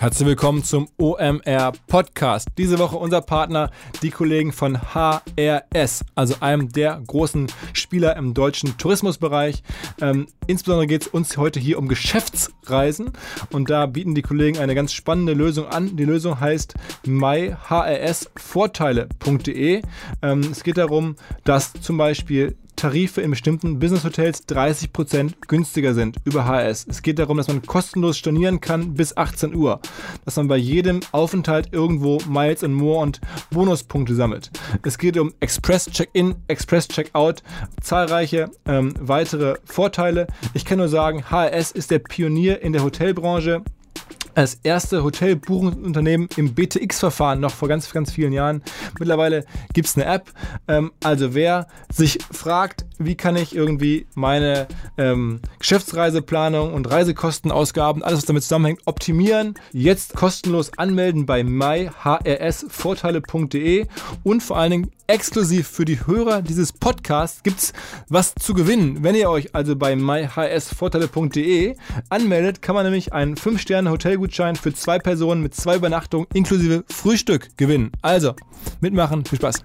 Herzlich willkommen zum OMR Podcast. Diese Woche unser Partner, die Kollegen von HRS, also einem der großen Spieler im deutschen Tourismusbereich. Ähm, insbesondere geht es uns heute hier um Geschäftsreisen und da bieten die Kollegen eine ganz spannende Lösung an. Die Lösung heißt myhrsvorteile.de. Ähm, es geht darum, dass zum Beispiel Tarife in bestimmten Business-Hotels 30% günstiger sind über HS. Es geht darum, dass man kostenlos stornieren kann bis 18 Uhr. Dass man bei jedem Aufenthalt irgendwo Miles and More und Bonuspunkte sammelt. Es geht um Express Check-in, Express Check-out, zahlreiche ähm, weitere Vorteile. Ich kann nur sagen, HRS ist der Pionier in der Hotelbranche als erste Hotelbuchungsunternehmen im BTX-Verfahren noch vor ganz, ganz vielen Jahren. Mittlerweile gibt es eine App. Ähm, also wer sich fragt, wie kann ich irgendwie meine ähm, Geschäftsreiseplanung und Reisekostenausgaben, alles was damit zusammenhängt, optimieren, jetzt kostenlos anmelden bei myhrsvorteile.de und vor allen Dingen exklusiv für die Hörer dieses Podcasts gibt es was zu gewinnen. Wenn ihr euch also bei myhsvorteile.de anmeldet, kann man nämlich einen 5-Sterne-Hotelgutschein für zwei Personen mit zwei Übernachtungen inklusive Frühstück gewinnen. Also, mitmachen, viel Spaß.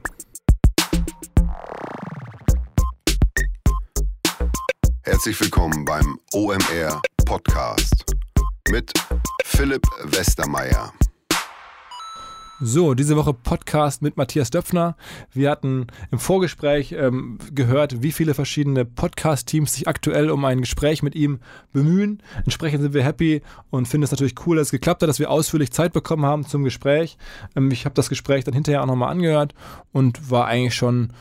Herzlich willkommen beim OMR Podcast mit Philipp Westermeier. So, diese Woche Podcast mit Matthias Döpfner. Wir hatten im Vorgespräch ähm, gehört, wie viele verschiedene Podcast-Teams sich aktuell um ein Gespräch mit ihm bemühen. Entsprechend sind wir happy und finden es natürlich cool, dass es geklappt hat, dass wir ausführlich Zeit bekommen haben zum Gespräch. Ähm, ich habe das Gespräch dann hinterher auch nochmal angehört und war eigentlich schon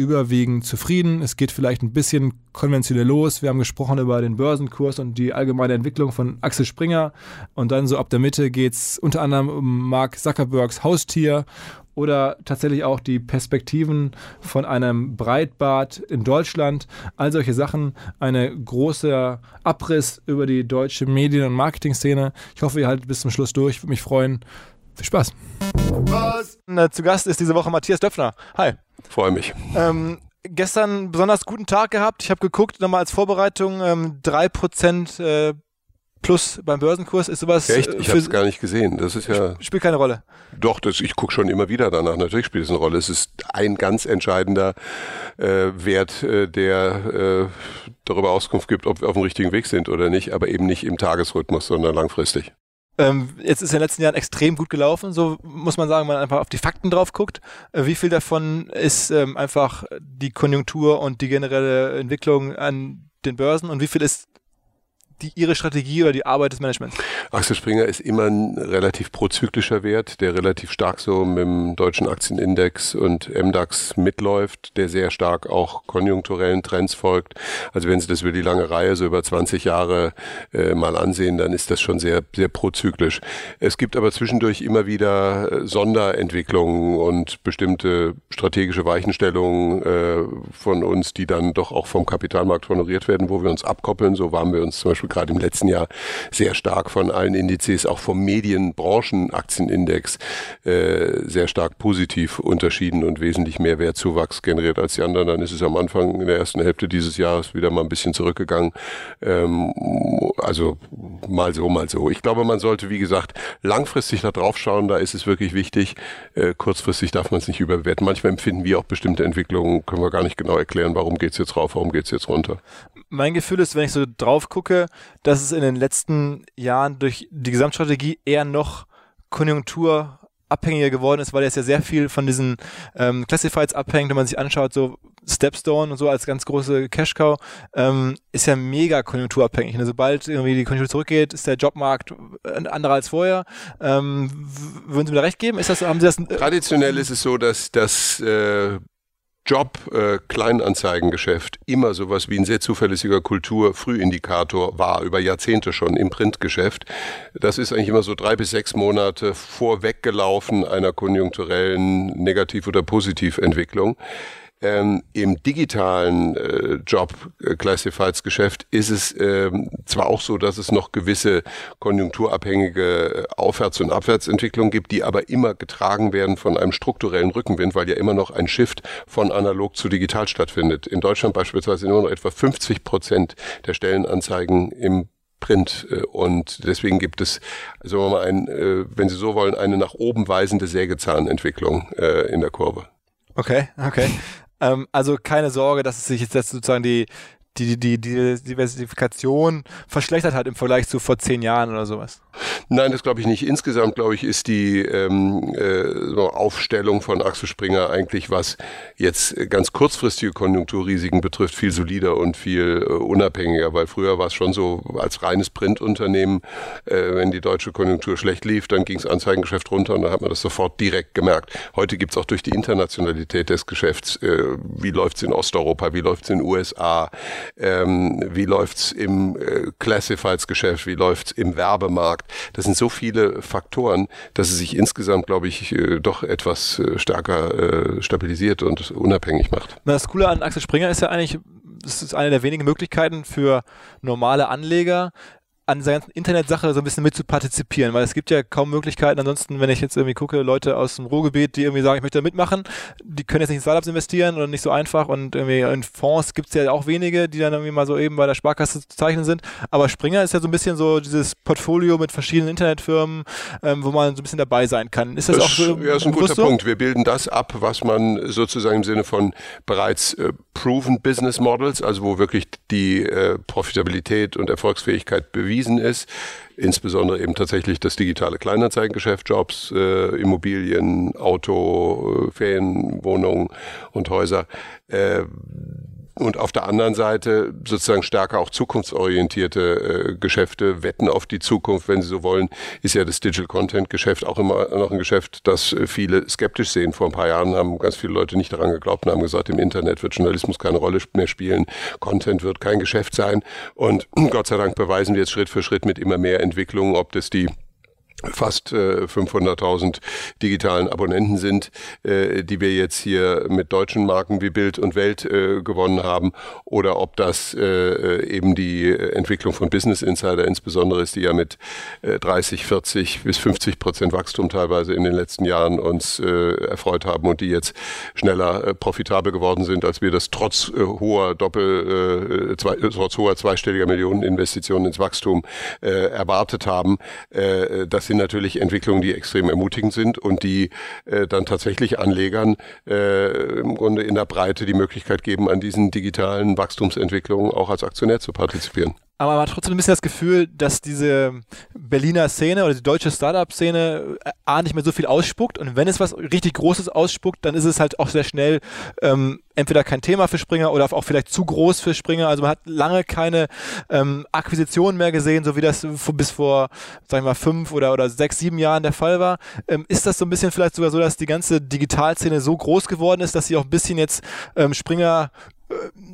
überwiegend zufrieden. Es geht vielleicht ein bisschen konventionell los. Wir haben gesprochen über den Börsenkurs und die allgemeine Entwicklung von Axel Springer. Und dann so ab der Mitte geht es unter anderem um Mark Zuckerbergs Haustier oder tatsächlich auch die Perspektiven von einem Breitbart in Deutschland. All solche Sachen. Eine große Abriss über die deutsche Medien- und Marketingszene. Ich hoffe, ihr haltet bis zum Schluss durch. Würde mich freuen. Viel Spaß. Was? Äh, zu Gast ist diese Woche Matthias Döpfner. Hi. Freue mich. Ähm, gestern einen besonders guten Tag gehabt. Ich habe geguckt, nochmal als Vorbereitung, ähm, 3% äh, plus beim Börsenkurs. Ist sowas. Echt? Ich habe es gar nicht gesehen. Das ist ja. Spielt keine Rolle. Doch, das, ich gucke schon immer wieder danach. Natürlich spielt es eine Rolle. Es ist ein ganz entscheidender äh, Wert, äh, der äh, darüber Auskunft gibt, ob wir auf dem richtigen Weg sind oder nicht, aber eben nicht im Tagesrhythmus, sondern langfristig. Ähm, jetzt ist in den letzten Jahren extrem gut gelaufen, so muss man sagen, wenn man einfach auf die Fakten drauf guckt. Äh, wie viel davon ist ähm, einfach die Konjunktur und die generelle Entwicklung an den Börsen und wie viel ist die, Ihre Strategie oder die Arbeit des Managements? Axel Springer ist immer ein relativ prozyklischer Wert, der relativ stark so mit dem deutschen Aktienindex und MDAX mitläuft, der sehr stark auch konjunkturellen Trends folgt. Also wenn Sie das über die lange Reihe, so über 20 Jahre äh, mal ansehen, dann ist das schon sehr, sehr prozyklisch. Es gibt aber zwischendurch immer wieder äh, Sonderentwicklungen und bestimmte strategische Weichenstellungen äh, von uns, die dann doch auch vom Kapitalmarkt honoriert werden, wo wir uns abkoppeln. So waren wir uns zum Beispiel gerade im letzten Jahr sehr stark von allen Indizes, auch vom Medienbranchenaktienindex, äh, sehr stark positiv unterschieden und wesentlich mehr Wertzuwachs generiert als die anderen. Dann ist es am Anfang in der ersten Hälfte dieses Jahres wieder mal ein bisschen zurückgegangen. Ähm, also mal so, mal so. Ich glaube, man sollte, wie gesagt, langfristig da drauf schauen. Da ist es wirklich wichtig. Äh, kurzfristig darf man es nicht überbewerten. Manchmal empfinden wir auch bestimmte Entwicklungen, können wir gar nicht genau erklären, warum geht es jetzt rauf, warum geht es jetzt runter. Mein Gefühl ist, wenn ich so drauf gucke, dass es in den letzten Jahren durch die Gesamtstrategie eher noch konjunkturabhängiger geworden ist, weil jetzt ja sehr viel von diesen ähm, Classifieds abhängt, wenn man sich anschaut, so Stepstone und so als ganz große Cash-Cow, ähm, ist ja mega konjunkturabhängig. Und sobald irgendwie die Konjunktur zurückgeht, ist der Jobmarkt ein anderer als vorher. Ähm, würden Sie mir da recht geben? Ist das, haben Sie das? Äh Traditionell ist es so, dass das äh, Job-Kleinanzeigengeschäft äh, immer sowas wie ein sehr zuverlässiger Kultur-Frühindikator war, über Jahrzehnte schon im Printgeschäft. Das ist eigentlich immer so drei bis sechs Monate vorweggelaufen einer konjunkturellen Negativ- oder Positiventwicklung. Ähm, Im digitalen äh, Job äh, Classifieds Geschäft ist es ähm, zwar auch so, dass es noch gewisse konjunkturabhängige äh, Aufwärts- und Abwärtsentwicklungen gibt, die aber immer getragen werden von einem strukturellen Rückenwind, weil ja immer noch ein Shift von analog zu digital stattfindet. In Deutschland beispielsweise nur noch etwa 50 Prozent der Stellenanzeigen im Print. Äh, und deswegen gibt es, sagen wir mal, ein, wenn Sie so wollen, eine nach oben weisende Sägezahnentwicklung in der Kurve. Okay, okay. Ähm, also keine Sorge, dass es sich jetzt sozusagen die, die, die, die Diversifikation verschlechtert hat im Vergleich zu vor zehn Jahren oder sowas? Nein, das glaube ich nicht. Insgesamt, glaube ich, ist die ähm, äh, Aufstellung von Axel Springer eigentlich, was jetzt ganz kurzfristige Konjunkturrisiken betrifft, viel solider und viel äh, unabhängiger, weil früher war es schon so als reines Printunternehmen, äh, wenn die deutsche Konjunktur schlecht lief, dann ging das Anzeigengeschäft runter und dann hat man das sofort direkt gemerkt. Heute gibt es auch durch die Internationalität des Geschäfts, äh, wie läuft es in Osteuropa, wie läuft es in den USA, ähm, wie läuft's im äh, Classifieds-Geschäft, wie läuft's im Werbemarkt. Das sind so viele Faktoren, dass es sich insgesamt, glaube ich, äh, doch etwas äh, stärker äh, stabilisiert und unabhängig macht. Das Coole an Axel Springer ist ja eigentlich, das ist eine der wenigen Möglichkeiten für normale Anleger, an dieser ganzen Internetsache so ein bisschen mit zu partizipieren, weil es gibt ja kaum Möglichkeiten. Ansonsten, wenn ich jetzt irgendwie gucke, Leute aus dem Ruhrgebiet, die irgendwie sagen, ich möchte da mitmachen, die können jetzt nicht in Startups investieren oder nicht so einfach und irgendwie in Fonds gibt es ja auch wenige, die dann irgendwie mal so eben bei der Sparkasse zu zeichnen sind. Aber Springer ist ja so ein bisschen so dieses Portfolio mit verschiedenen Internetfirmen, ähm, wo man so ein bisschen dabei sein kann. Ist das, das auch so? Ja, ist ein guter so? Punkt. Wir bilden das ab, was man sozusagen im Sinne von bereits äh, proven Business Models, also wo wirklich die äh, Profitabilität und Erfolgsfähigkeit bewiesen bewiesen ist. Insbesondere eben tatsächlich das digitale Kleinanzeigengeschäft, Jobs, äh, Immobilien, Auto, äh, Ferienwohnungen und Häuser. Äh, und auf der anderen Seite sozusagen stärker auch zukunftsorientierte äh, Geschäfte, wetten auf die Zukunft, wenn Sie so wollen, ist ja das Digital Content Geschäft auch immer noch ein Geschäft, das äh, viele skeptisch sehen. Vor ein paar Jahren haben ganz viele Leute nicht daran geglaubt und haben gesagt, im Internet wird Journalismus keine Rolle mehr spielen, Content wird kein Geschäft sein. Und Gott sei Dank beweisen wir jetzt Schritt für Schritt mit immer mehr Entwicklungen, ob das die fast äh, 500.000 digitalen Abonnenten sind, äh, die wir jetzt hier mit deutschen Marken wie Bild und Welt äh, gewonnen haben, oder ob das äh, eben die Entwicklung von Business Insider insbesondere ist, die ja mit äh, 30, 40 bis 50 Prozent Wachstum teilweise in den letzten Jahren uns äh, erfreut haben und die jetzt schneller äh, profitabel geworden sind, als wir das trotz äh, hoher Doppel, äh, zwei, trotz hoher zweistelliger Millionen Investitionen ins Wachstum äh, erwartet haben. Äh, das sind natürlich Entwicklungen, die extrem ermutigend sind und die äh, dann tatsächlich Anlegern äh, im Grunde in der Breite die Möglichkeit geben, an diesen digitalen Wachstumsentwicklungen auch als Aktionär zu partizipieren. Aber man hat trotzdem ein bisschen das Gefühl, dass diese Berliner Szene oder die deutsche Startup-Szene äh, A nicht mehr so viel ausspuckt und wenn es was richtig Großes ausspuckt, dann ist es halt auch sehr schnell ähm, entweder kein Thema für Springer oder auch vielleicht zu groß für Springer. Also man hat lange keine ähm, Akquisitionen mehr gesehen, so wie das bis vor, sag ich mal, fünf oder, oder sechs, sieben Jahren der Fall war. Ähm, ist das so ein bisschen vielleicht sogar so, dass die ganze Digitalszene so groß geworden ist, dass sie auch ein bisschen jetzt ähm, Springer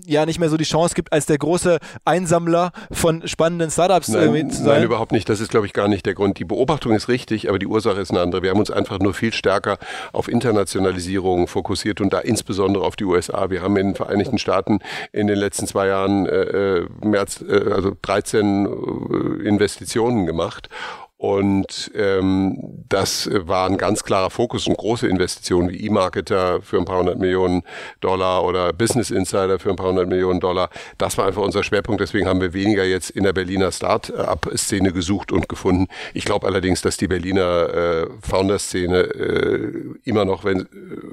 ja nicht mehr so die Chance gibt, als der große Einsammler von spannenden Startups nein, irgendwie zu sein? Nein, überhaupt nicht. Das ist, glaube ich, gar nicht der Grund. Die Beobachtung ist richtig, aber die Ursache ist eine andere. Wir haben uns einfach nur viel stärker auf Internationalisierung fokussiert und da insbesondere auf die USA. Wir haben in den Vereinigten Staaten in den letzten zwei Jahren äh, äh mehr als äh, also 13 äh, Investitionen gemacht und ähm, das war ein ganz klarer Fokus und große Investitionen wie E-Marketer für ein paar hundert Millionen Dollar oder Business Insider für ein paar hundert Millionen Dollar. Das war einfach unser Schwerpunkt. Deswegen haben wir weniger jetzt in der Berliner Start-up-Szene gesucht und gefunden. Ich glaube allerdings, dass die Berliner äh, Founder-Szene äh, immer noch, wenn,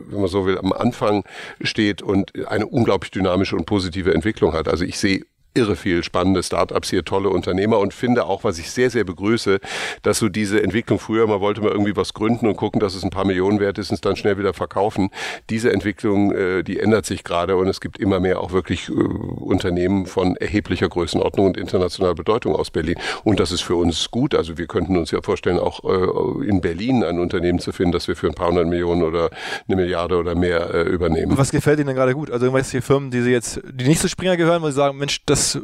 wenn man so will, am Anfang steht und eine unglaublich dynamische und positive Entwicklung hat. Also ich sehe irre viel spannende Startups hier, tolle Unternehmer und finde auch, was ich sehr, sehr begrüße, dass so diese Entwicklung früher mal wollte man irgendwie was gründen und gucken, dass es ein paar Millionen wert ist und es dann schnell wieder verkaufen. Diese Entwicklung, äh, die ändert sich gerade und es gibt immer mehr auch wirklich äh, Unternehmen von erheblicher Größenordnung und internationaler Bedeutung aus Berlin. Und das ist für uns gut. Also wir könnten uns ja vorstellen, auch äh, in Berlin ein Unternehmen zu finden, das wir für ein paar hundert Millionen oder eine Milliarde oder mehr äh, übernehmen. Was gefällt Ihnen denn gerade gut? Also irgendwelche Firmen, die Sie jetzt, die nicht zu Springer gehören, wo Sie sagen, Mensch, das das äh,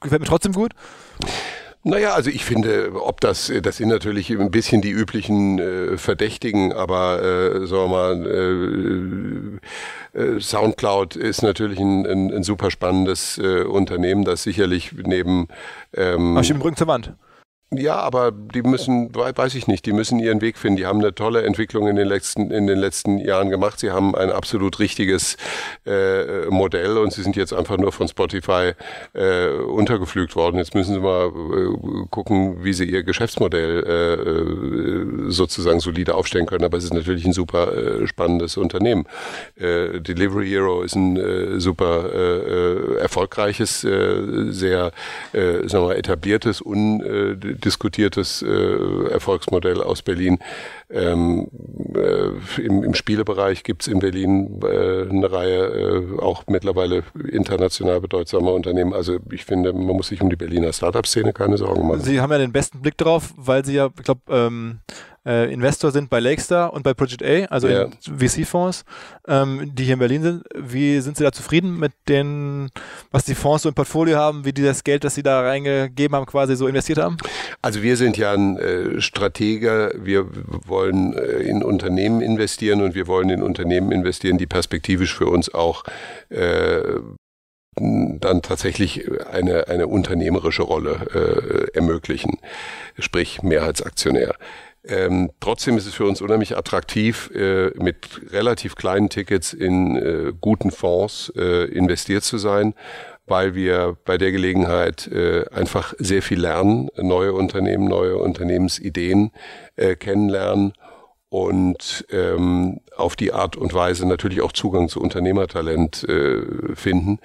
gefällt mir trotzdem gut. Naja, also ich finde, ob das, das sind natürlich ein bisschen die üblichen äh, Verdächtigen, aber äh, sagen wir mal, äh, äh, Soundcloud ist natürlich ein, ein, ein super spannendes äh, Unternehmen, das sicherlich neben ähm, Ach, ich Rücken zur Wand. Ja, aber die müssen, weiß ich nicht, die müssen ihren Weg finden. Die haben eine tolle Entwicklung in den letzten, in den letzten Jahren gemacht. Sie haben ein absolut richtiges äh, Modell und sie sind jetzt einfach nur von Spotify äh, untergeflügt worden. Jetzt müssen sie mal äh, gucken, wie sie ihr Geschäftsmodell äh, äh sozusagen solide aufstellen können. Aber es ist natürlich ein super äh, spannendes Unternehmen. Äh, Delivery Hero ist ein äh, super äh, äh erfolgreiches, äh, sehr äh, sagen wir, etabliertes, un äh, diskutiertes äh, Erfolgsmodell aus Berlin. Ähm, äh, im, im, Spielebereich gibt es in Berlin äh, eine Reihe äh, auch mittlerweile international bedeutsamer Unternehmen. Also ich finde, man muss sich um die Berliner Startup-Szene keine Sorgen machen. Sie haben ja den besten Blick drauf, weil Sie ja, ich glaube, ähm, äh, Investor sind bei Lakestar und bei Project A, also ja. VC-Fonds, ähm, die hier in Berlin sind. Wie sind Sie da zufrieden mit den, was die Fonds so im Portfolio haben, wie die das Geld, das Sie da reingegeben haben, quasi so investiert haben? Also wir sind ja ein äh, Stratege. Wir wollen äh, in Unternehmen investieren und wir wollen in Unternehmen investieren, die perspektivisch für uns auch äh, dann tatsächlich eine, eine unternehmerische Rolle äh, ermöglichen, sprich Mehrheitsaktionär. Ähm, trotzdem ist es für uns unheimlich attraktiv, äh, mit relativ kleinen Tickets in äh, guten Fonds äh, investiert zu sein, weil wir bei der Gelegenheit äh, einfach sehr viel lernen, neue Unternehmen, neue Unternehmensideen äh, kennenlernen und ähm, auf die Art und Weise natürlich auch Zugang zu Unternehmertalent äh, finden.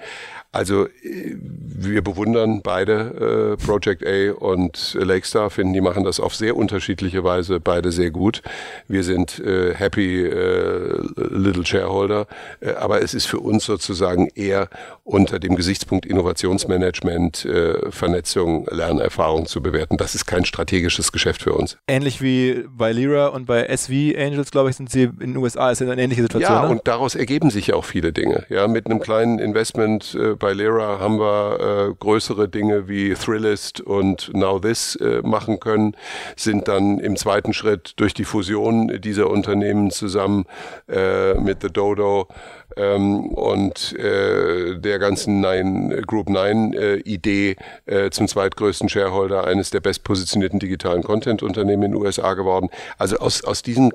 Also äh, wir bewundern beide äh, Project A und Lakestar, finden, die machen das auf sehr unterschiedliche Weise beide sehr gut. Wir sind äh, happy äh, little shareholder, äh, aber es ist für uns sozusagen eher unter dem Gesichtspunkt Innovationsmanagement, äh, Vernetzung, Lernerfahrung zu bewerten. Das ist kein strategisches Geschäft für uns. Ähnlich wie bei Lira und bei SV Angels, glaube ich, sind sie in den USA, ist eine ähnliche Situation. Ja, ne? und daraus ergeben sich ja auch viele Dinge. Ja, mit einem kleinen Investment äh, bei Lira haben wir äh, größere Dinge wie Thrillist und Now This äh, machen können, sind dann im zweiten Schritt durch die Fusion dieser Unternehmen zusammen äh, mit The Dodo ähm, und äh, der ganzen Nine, Group 9 äh, Idee äh, zum zweitgrößten Shareholder eines der bestpositionierten digitalen Content-Unternehmen in den USA geworden. Also aus, aus diesen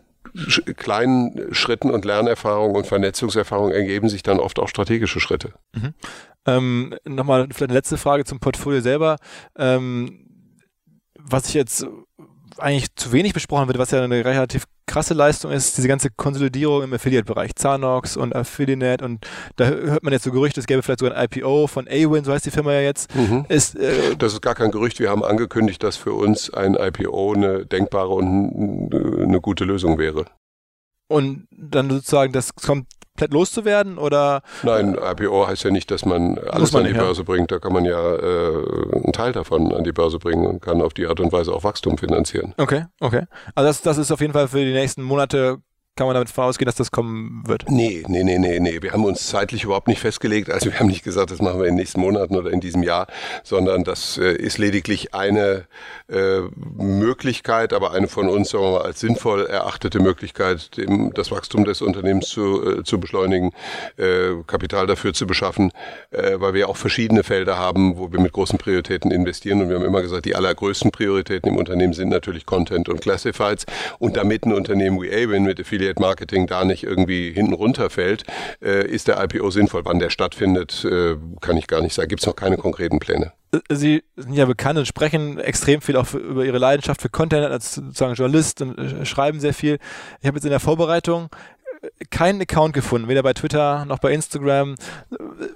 kleinen Schritten und Lernerfahrungen und Vernetzungserfahrungen ergeben sich dann oft auch strategische Schritte. Mhm. Ähm, Nochmal vielleicht eine letzte Frage zum Portfolio selber. Ähm, was ich jetzt eigentlich zu wenig besprochen wird, was ja eine relativ krasse Leistung ist, diese ganze Konsolidierung im Affiliate-Bereich, Zanox und Affiliate und da hört man jetzt so Gerüchte, es gäbe vielleicht sogar ein IPO von Awin, so heißt die Firma ja jetzt. Mhm. Ist, äh, das ist gar kein Gerücht, wir haben angekündigt, dass für uns ein IPO eine denkbare und eine gute Lösung wäre. Und dann sozusagen, das kommt komplett loszuwerden oder? Nein, IPO heißt ja nicht, dass man alles man an die nicht, Börse ja. bringt. Da kann man ja äh, einen Teil davon an die Börse bringen und kann auf die Art und Weise auch Wachstum finanzieren. Okay, okay. Also das, das ist auf jeden Fall für die nächsten Monate kann man damit ausgehen, dass das kommen wird? Nee, nee, nee, nee, nee. Wir haben uns zeitlich überhaupt nicht festgelegt. Also wir haben nicht gesagt, das machen wir in den nächsten Monaten oder in diesem Jahr, sondern das äh, ist lediglich eine äh, Möglichkeit, aber eine von uns sagen wir mal, als sinnvoll erachtete Möglichkeit, dem, das Wachstum des Unternehmens zu, äh, zu beschleunigen, äh, Kapital dafür zu beschaffen, äh, weil wir auch verschiedene Felder haben, wo wir mit großen Prioritäten investieren. Und wir haben immer gesagt, die allergrößten Prioritäten im Unternehmen sind natürlich Content und Classifieds. Und damit ein Unternehmen wie Awin mit Affiliate Affiliate Marketing da nicht irgendwie hinten runterfällt, äh, ist der IPO sinnvoll. Wann der stattfindet, äh, kann ich gar nicht sagen. Gibt es noch keine konkreten Pläne. Sie sind ja bekannt und sprechen extrem viel auch über Ihre Leidenschaft für Content als sozusagen Journalist und äh, schreiben sehr viel. Ich habe jetzt in der Vorbereitung keinen Account gefunden, weder bei Twitter noch bei Instagram,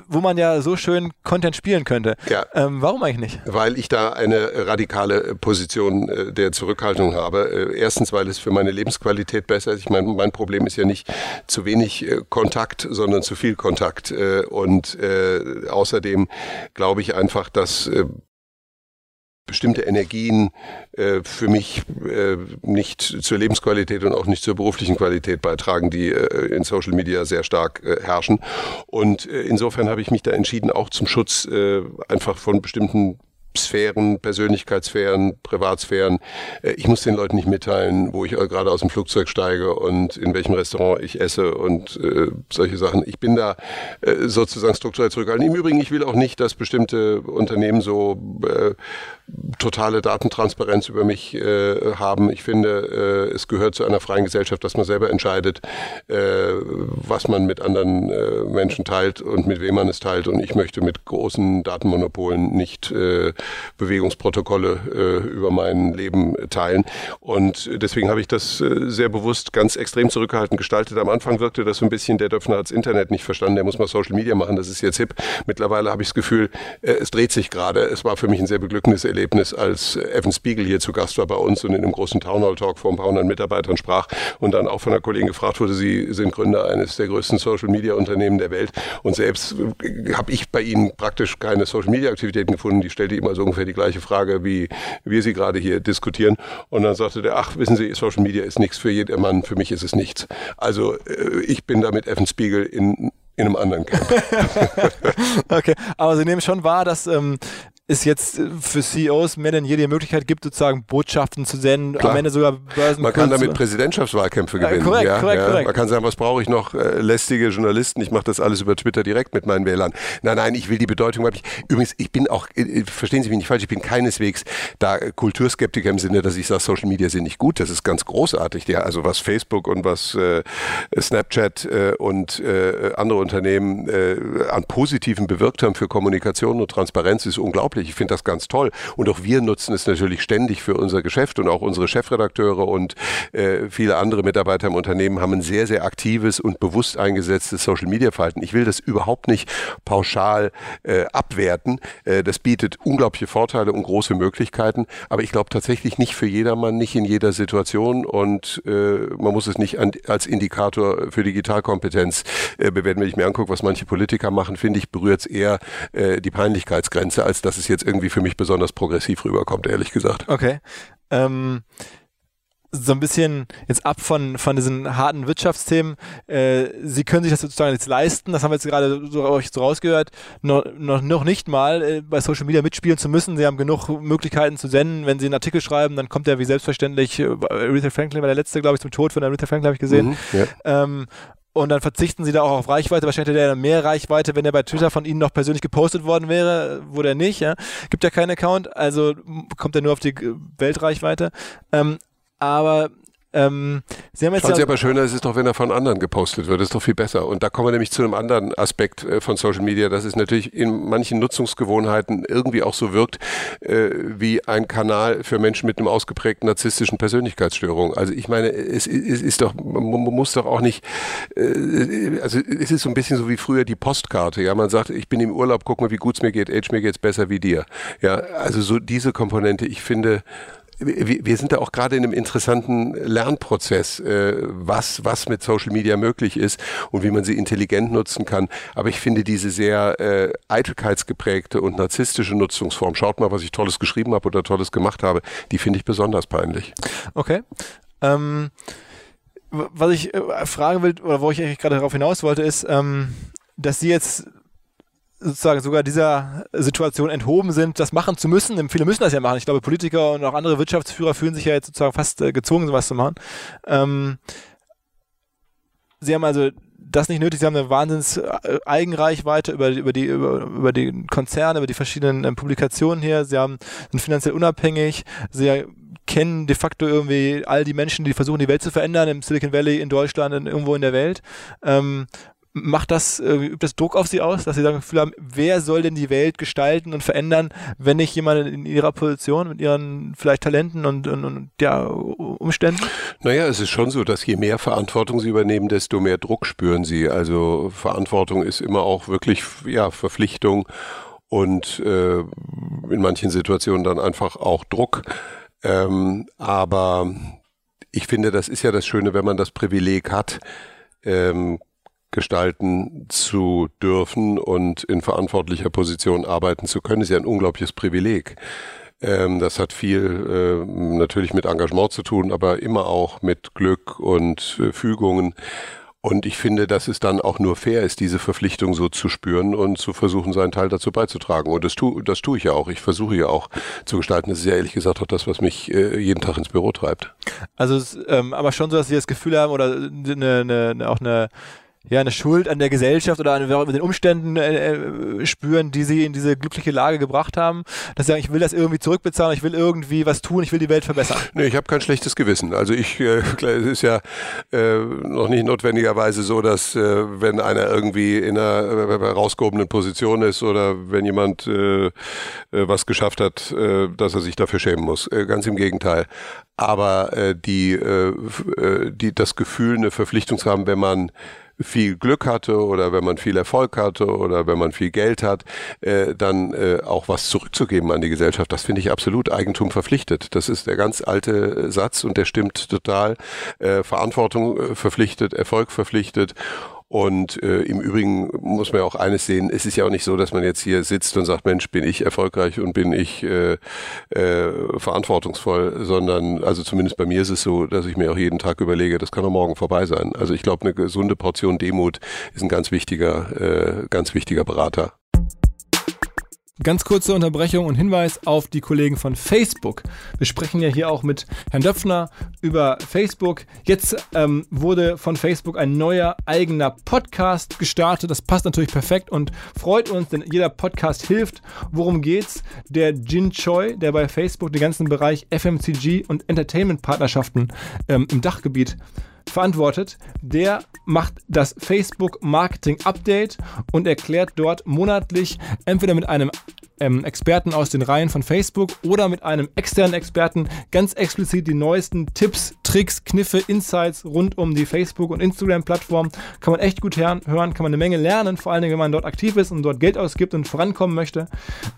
wo man ja so schön Content spielen könnte. Ja. Ähm, warum eigentlich nicht? Weil ich da eine radikale Position äh, der Zurückhaltung habe. Äh, erstens, weil es für meine Lebensqualität besser ist. Ich meine, mein Problem ist ja nicht zu wenig äh, Kontakt, sondern zu viel Kontakt. Äh, und äh, außerdem glaube ich einfach, dass äh, bestimmte Energien äh, für mich äh, nicht zur Lebensqualität und auch nicht zur beruflichen Qualität beitragen, die äh, in Social Media sehr stark äh, herrschen. Und äh, insofern habe ich mich da entschieden, auch zum Schutz äh, einfach von bestimmten Sphären, Persönlichkeitssphären, Privatsphären. Äh, ich muss den Leuten nicht mitteilen, wo ich äh, gerade aus dem Flugzeug steige und in welchem Restaurant ich esse und äh, solche Sachen. Ich bin da äh, sozusagen strukturell zurückgehalten. Im Übrigen, ich will auch nicht, dass bestimmte Unternehmen so äh, totale Datentransparenz über mich äh, haben. Ich finde, es gehört zu einer freien Gesellschaft, dass man selber entscheidet, was man mit anderen Menschen teilt und mit wem man es teilt. Und ich möchte mit großen Datenmonopolen nicht Bewegungsprotokolle äh, über mein Leben teilen. Und deswegen habe ich das äh, sehr bewusst ganz extrem zurückgehalten gestaltet. Am Anfang wirkte das so ein bisschen, der Döpfner hat das Internet nicht verstanden, der muss mal Social Media machen, das ist jetzt hip. Mittlerweile habe ich das Gefühl, äh, es dreht sich gerade. Es war für mich ein sehr beglückendes Erlebnis, als Evan Spiegel hier zu Gast war bei uns und in einem großen Townhall-Talk vor ein paar hundert Mitarbeitern sprach und dann auch von einer Kollegin gefragt wurde, Sie sind Gründer eines der größten Social-Media-Unternehmen der Welt und selbst äh, habe ich bei Ihnen praktisch keine Social-Media-Aktivitäten gefunden. Die stellte immer so ungefähr die gleiche Frage, wie wir sie gerade hier diskutieren. Und dann sagte der, ach, wissen Sie, Social Media ist nichts für jedermann, für mich ist es nichts. Also äh, ich bin da mit Evan Spiegel in in einem anderen Camp. okay, aber Sie nehmen schon wahr, dass ähm, es jetzt äh, für CEOs mehr denn je die Möglichkeit gibt, sozusagen Botschaften zu senden, Klar. am Ende sogar Börsen. Man kann damit Präsidentschaftswahlkämpfe gewinnen. Äh, korrekt, ja, korrekt, ja. korrekt. Man kann sagen, was brauche ich noch? Äh, lästige Journalisten, ich mache das alles über Twitter direkt mit meinen Wählern. Nein, nein, ich will die Bedeutung. Übrigens, ich bin auch, äh, verstehen Sie mich nicht falsch, ich bin keineswegs da Kulturskeptiker im Sinne, dass ich sage, Social Media sind nicht gut. Das ist ganz großartig. Ja, also was Facebook und was Snapchat und andere Unternehmen an Positiven bewirkt haben für Kommunikation und Transparenz, ist unglaublich unglaublich. Ich finde das ganz toll. Und auch wir nutzen es natürlich ständig für unser Geschäft und auch unsere Chefredakteure und äh, viele andere Mitarbeiter im Unternehmen haben ein sehr, sehr aktives und bewusst eingesetztes Social Media Verhalten. Ich will das überhaupt nicht pauschal äh, abwerten. Äh, das bietet unglaubliche Vorteile und große Möglichkeiten. Aber ich glaube tatsächlich nicht für jedermann, nicht in jeder Situation und äh, man muss es nicht an, als Indikator für Digitalkompetenz äh, bewerten. Wenn ich mir angucke, was manche Politiker machen, finde ich, berührt es eher äh, die Peinlichkeitsgrenze, als dass es es jetzt irgendwie für mich besonders progressiv rüberkommt, ehrlich gesagt. Okay. Ähm, so ein bisschen jetzt ab von, von diesen harten Wirtschaftsthemen. Äh, Sie können sich das sozusagen jetzt leisten, das haben wir jetzt gerade so, euch so rausgehört, noch, noch, noch nicht mal äh, bei Social Media mitspielen zu müssen. Sie haben genug Möglichkeiten zu senden. Wenn Sie einen Artikel schreiben, dann kommt der wie selbstverständlich, äh, Aretha Franklin war der letzte, glaube ich, zum Tod von Aretha Franklin, habe ich gesehen. Mhm, ja. ähm, und dann verzichten sie da auch auf Reichweite. Wahrscheinlich hätte der mehr Reichweite, wenn er bei Twitter von ihnen noch persönlich gepostet worden wäre, wurde er nicht. Ja? Gibt ja keinen Account, also kommt er nur auf die Weltreichweite. Ähm, aber ähm, Sie haben jetzt Fand ja aber schöner ist es doch, wenn er von anderen gepostet wird. Das ist doch viel besser. Und da kommen wir nämlich zu einem anderen Aspekt äh, von Social Media, dass es natürlich in manchen Nutzungsgewohnheiten irgendwie auch so wirkt äh, wie ein Kanal für Menschen mit einem ausgeprägten narzisstischen Persönlichkeitsstörung. Also ich meine, es, es ist doch, man muss doch auch nicht, äh, also es ist so ein bisschen so wie früher die Postkarte. Ja, man sagt, ich bin im Urlaub, guck mal, wie gut es mir geht, Age, mir geht's besser wie dir. Ja, also so diese Komponente, ich finde, wir sind da auch gerade in einem interessanten Lernprozess, äh, was, was mit Social Media möglich ist und wie man sie intelligent nutzen kann. Aber ich finde diese sehr äh, eitelkeitsgeprägte und narzisstische Nutzungsform, schaut mal, was ich Tolles geschrieben habe oder Tolles gemacht habe, die finde ich besonders peinlich. Okay. Ähm, was ich äh, fragen will, oder wo ich eigentlich gerade darauf hinaus wollte, ist, ähm, dass Sie jetzt sozusagen sogar dieser Situation enthoben sind, das machen zu müssen. Viele müssen das ja machen. Ich glaube, Politiker und auch andere Wirtschaftsführer fühlen sich ja jetzt sozusagen fast äh, gezwungen, sowas zu machen. Ähm, sie haben also das nicht nötig. Sie haben eine wahnsinns äh, Eigenreichweite über, über, die, über, über die Konzerne, über die verschiedenen ähm, Publikationen hier. Sie haben, sind finanziell unabhängig. Sie kennen de facto irgendwie all die Menschen, die versuchen, die Welt zu verändern, im Silicon Valley, in Deutschland, in, irgendwo in der Welt. Ähm, macht das, äh, übt das Druck auf sie aus, dass sie sagen, Gefühl haben, wer soll denn die Welt gestalten und verändern, wenn nicht jemand in ihrer Position, mit ihren vielleicht Talenten und, und, und ja, Umständen? Naja, es ist schon so, dass je mehr Verantwortung sie übernehmen, desto mehr Druck spüren sie. Also Verantwortung ist immer auch wirklich ja, Verpflichtung und äh, in manchen Situationen dann einfach auch Druck. Ähm, aber ich finde, das ist ja das Schöne, wenn man das Privileg hat, ähm, gestalten zu dürfen und in verantwortlicher Position arbeiten zu können, ist ja ein unglaubliches Privileg. Ähm, das hat viel äh, natürlich mit Engagement zu tun, aber immer auch mit Glück und äh, Fügungen. Und ich finde, dass es dann auch nur fair ist, diese Verpflichtung so zu spüren und zu versuchen, seinen Teil dazu beizutragen. Und das tue das tue ich ja auch. Ich versuche ja auch zu gestalten. Das ist ja ehrlich gesagt auch das, was mich äh, jeden Tag ins Büro treibt. Also, ähm, aber schon so, dass Sie das Gefühl haben oder eine, eine, auch eine ja, eine Schuld an der Gesellschaft oder an den Umständen äh, äh, spüren, die sie in diese glückliche Lage gebracht haben, dass sie sagen, ich will das irgendwie zurückbezahlen, ich will irgendwie was tun, ich will die Welt verbessern. Nee, ich habe kein schlechtes Gewissen. Also ich, äh, es ist ja äh, noch nicht notwendigerweise so, dass äh, wenn einer irgendwie in einer äh, herausgehobenen Position ist oder wenn jemand äh, äh, was geschafft hat, äh, dass er sich dafür schämen muss. Äh, ganz im Gegenteil. Aber äh, die, äh, äh die, das Gefühl, eine Verpflichtung zu haben, wenn man viel Glück hatte oder wenn man viel Erfolg hatte oder wenn man viel Geld hat, äh, dann äh, auch was zurückzugeben an die Gesellschaft. Das finde ich absolut Eigentum verpflichtet. Das ist der ganz alte Satz und der stimmt total. Äh, Verantwortung äh, verpflichtet, Erfolg verpflichtet. Und äh, im Übrigen muss man ja auch eines sehen, es ist ja auch nicht so, dass man jetzt hier sitzt und sagt, Mensch, bin ich erfolgreich und bin ich äh, äh, verantwortungsvoll, sondern, also zumindest bei mir ist es so, dass ich mir auch jeden Tag überlege, das kann auch morgen vorbei sein. Also ich glaube, eine gesunde Portion Demut ist ein ganz wichtiger, äh, ganz wichtiger Berater. Ganz kurze Unterbrechung und Hinweis auf die Kollegen von Facebook. Wir sprechen ja hier auch mit Herrn Döpfner über Facebook. Jetzt ähm, wurde von Facebook ein neuer eigener Podcast gestartet. Das passt natürlich perfekt und freut uns, denn jeder Podcast hilft. Worum geht's? Der Jin Choi, der bei Facebook den ganzen Bereich FMCG und Entertainment-Partnerschaften ähm, im Dachgebiet verantwortet. Der macht das Facebook Marketing Update und erklärt dort monatlich entweder mit einem ähm, Experten aus den Reihen von Facebook oder mit einem externen Experten ganz explizit die neuesten Tipps, Tricks, Kniffe, Insights rund um die Facebook- und Instagram-Plattform. Kann man echt gut hören, kann man eine Menge lernen, vor allen Dingen, wenn man dort aktiv ist und dort Geld ausgibt und vorankommen möchte.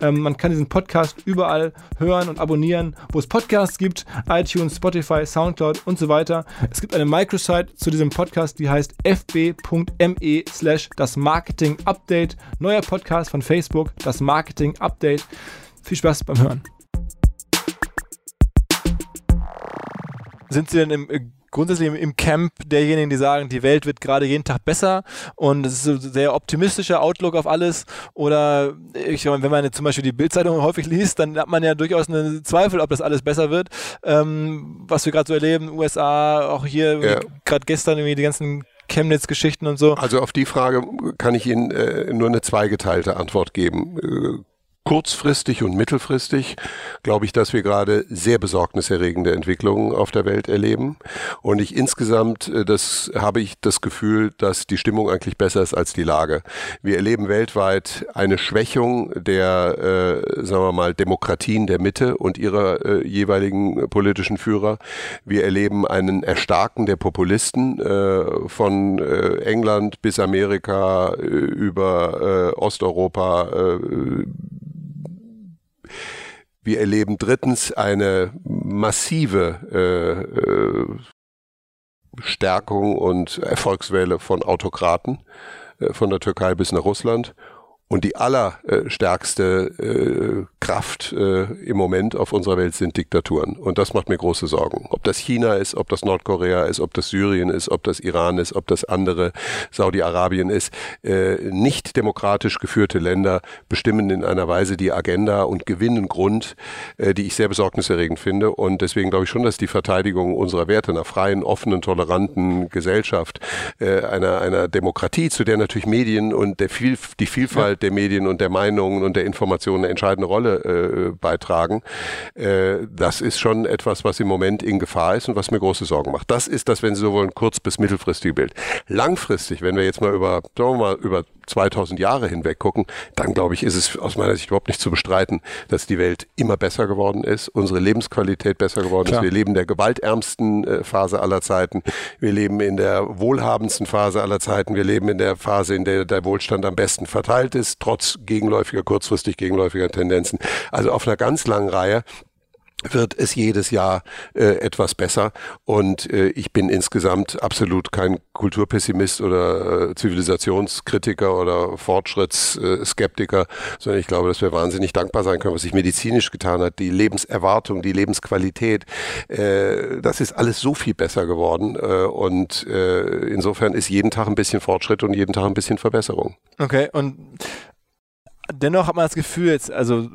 Ähm, man kann diesen Podcast überall hören und abonnieren, wo es Podcasts gibt, iTunes, Spotify, Soundcloud und so weiter. Es gibt eine Microsite zu diesem Podcast, die heißt fb.me slash das Marketing Update. Neuer Podcast von Facebook, das Marketing. Update. Viel Spaß beim Hören. Sind Sie denn im, äh, grundsätzlich im, im, Camp derjenigen, die sagen, die Welt wird gerade jeden Tag besser und es ist ein sehr optimistischer Outlook auf alles? Oder ich meine, wenn man zum Beispiel die Bildzeitung häufig liest, dann hat man ja durchaus einen Zweifel, ob das alles besser wird. Ähm, was wir gerade so erleben, USA, auch hier ja. gerade gestern irgendwie die ganzen Chemnitz-Geschichten und so. Also auf die Frage kann ich Ihnen äh, nur eine zweigeteilte Antwort geben. Äh, kurzfristig und mittelfristig glaube ich, dass wir gerade sehr besorgniserregende Entwicklungen auf der Welt erleben. Und ich insgesamt, äh, das habe ich das Gefühl, dass die Stimmung eigentlich besser ist als die Lage. Wir erleben weltweit eine Schwächung der, äh, sagen wir mal, Demokratien der Mitte und ihrer äh, jeweiligen politischen Führer. Wir erleben einen Erstarken der Populisten äh, von äh, England bis Amerika äh, über Osteuropa wir erleben drittens eine massive äh, äh, Stärkung und Erfolgswelle von Autokraten, äh, von der Türkei bis nach Russland. Und die allerstärkste äh, Kraft äh, im Moment auf unserer Welt sind Diktaturen. Und das macht mir große Sorgen. Ob das China ist, ob das Nordkorea ist, ob das Syrien ist, ob das Iran ist, ob das andere Saudi-Arabien ist. Äh, nicht demokratisch geführte Länder bestimmen in einer Weise die Agenda und gewinnen Grund, äh, die ich sehr besorgniserregend finde. Und deswegen glaube ich schon, dass die Verteidigung unserer Werte einer freien, offenen, toleranten Gesellschaft, äh, einer, einer Demokratie, zu der natürlich Medien und der viel, die Vielfalt Vielfalt der Medien und der Meinungen und der Informationen eine entscheidende Rolle äh, beitragen. Äh, das ist schon etwas, was im Moment in Gefahr ist und was mir große Sorgen macht. Das ist das, wenn Sie so wollen, kurz- bis mittelfristige Bild. Langfristig, wenn wir jetzt mal über, sagen wir mal, über 2000 Jahre hinweg gucken, dann glaube ich, ist es aus meiner Sicht überhaupt nicht zu bestreiten, dass die Welt immer besser geworden ist, unsere Lebensqualität besser geworden Klar. ist. Wir leben in der gewaltärmsten äh, Phase aller Zeiten. Wir leben in der wohlhabendsten Phase aller Zeiten. Wir leben in der Phase, in der der Wohlstand am besten verteilt ist, trotz gegenläufiger, kurzfristig gegenläufiger Tendenzen. Also auf einer ganz langen Reihe wird es jedes Jahr äh, etwas besser. Und äh, ich bin insgesamt absolut kein Kulturpessimist oder äh, Zivilisationskritiker oder Fortschrittsskeptiker, sondern ich glaube, dass wir wahnsinnig dankbar sein können, was sich medizinisch getan hat. Die Lebenserwartung, die Lebensqualität, äh, das ist alles so viel besser geworden. Äh, und äh, insofern ist jeden Tag ein bisschen Fortschritt und jeden Tag ein bisschen Verbesserung. Okay, und dennoch hat man das Gefühl, jetzt, also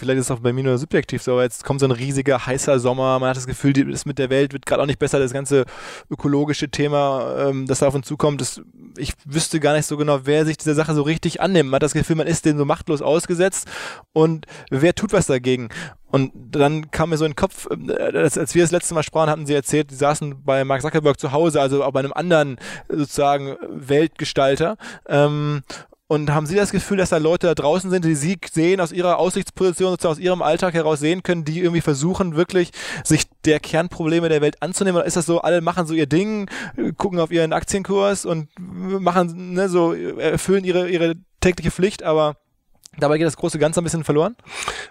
vielleicht ist es auch bei mir nur subjektiv so, aber jetzt kommt so ein riesiger, heißer Sommer, man hat das Gefühl, das mit der Welt wird gerade auch nicht besser, das ganze ökologische Thema, ähm, das da auf uns zukommt, das, ich wüsste gar nicht so genau, wer sich dieser Sache so richtig annimmt. Man hat das Gefühl, man ist dem so machtlos ausgesetzt und wer tut was dagegen? Und dann kam mir so in den Kopf, äh, als, als wir das letzte Mal sprachen, hatten sie erzählt, die saßen bei Mark Zuckerberg zu Hause, also auch bei einem anderen sozusagen Weltgestalter. Ähm, und haben Sie das Gefühl, dass da Leute da draußen sind, die Sie sehen, aus Ihrer Aussichtsposition, sozusagen aus Ihrem Alltag heraus sehen können, die irgendwie versuchen, wirklich sich der Kernprobleme der Welt anzunehmen? Oder ist das so, alle machen so ihr Ding, gucken auf ihren Aktienkurs und machen, ne, so, erfüllen ihre, ihre tägliche Pflicht, aber Dabei geht das große Ganze ein bisschen verloren?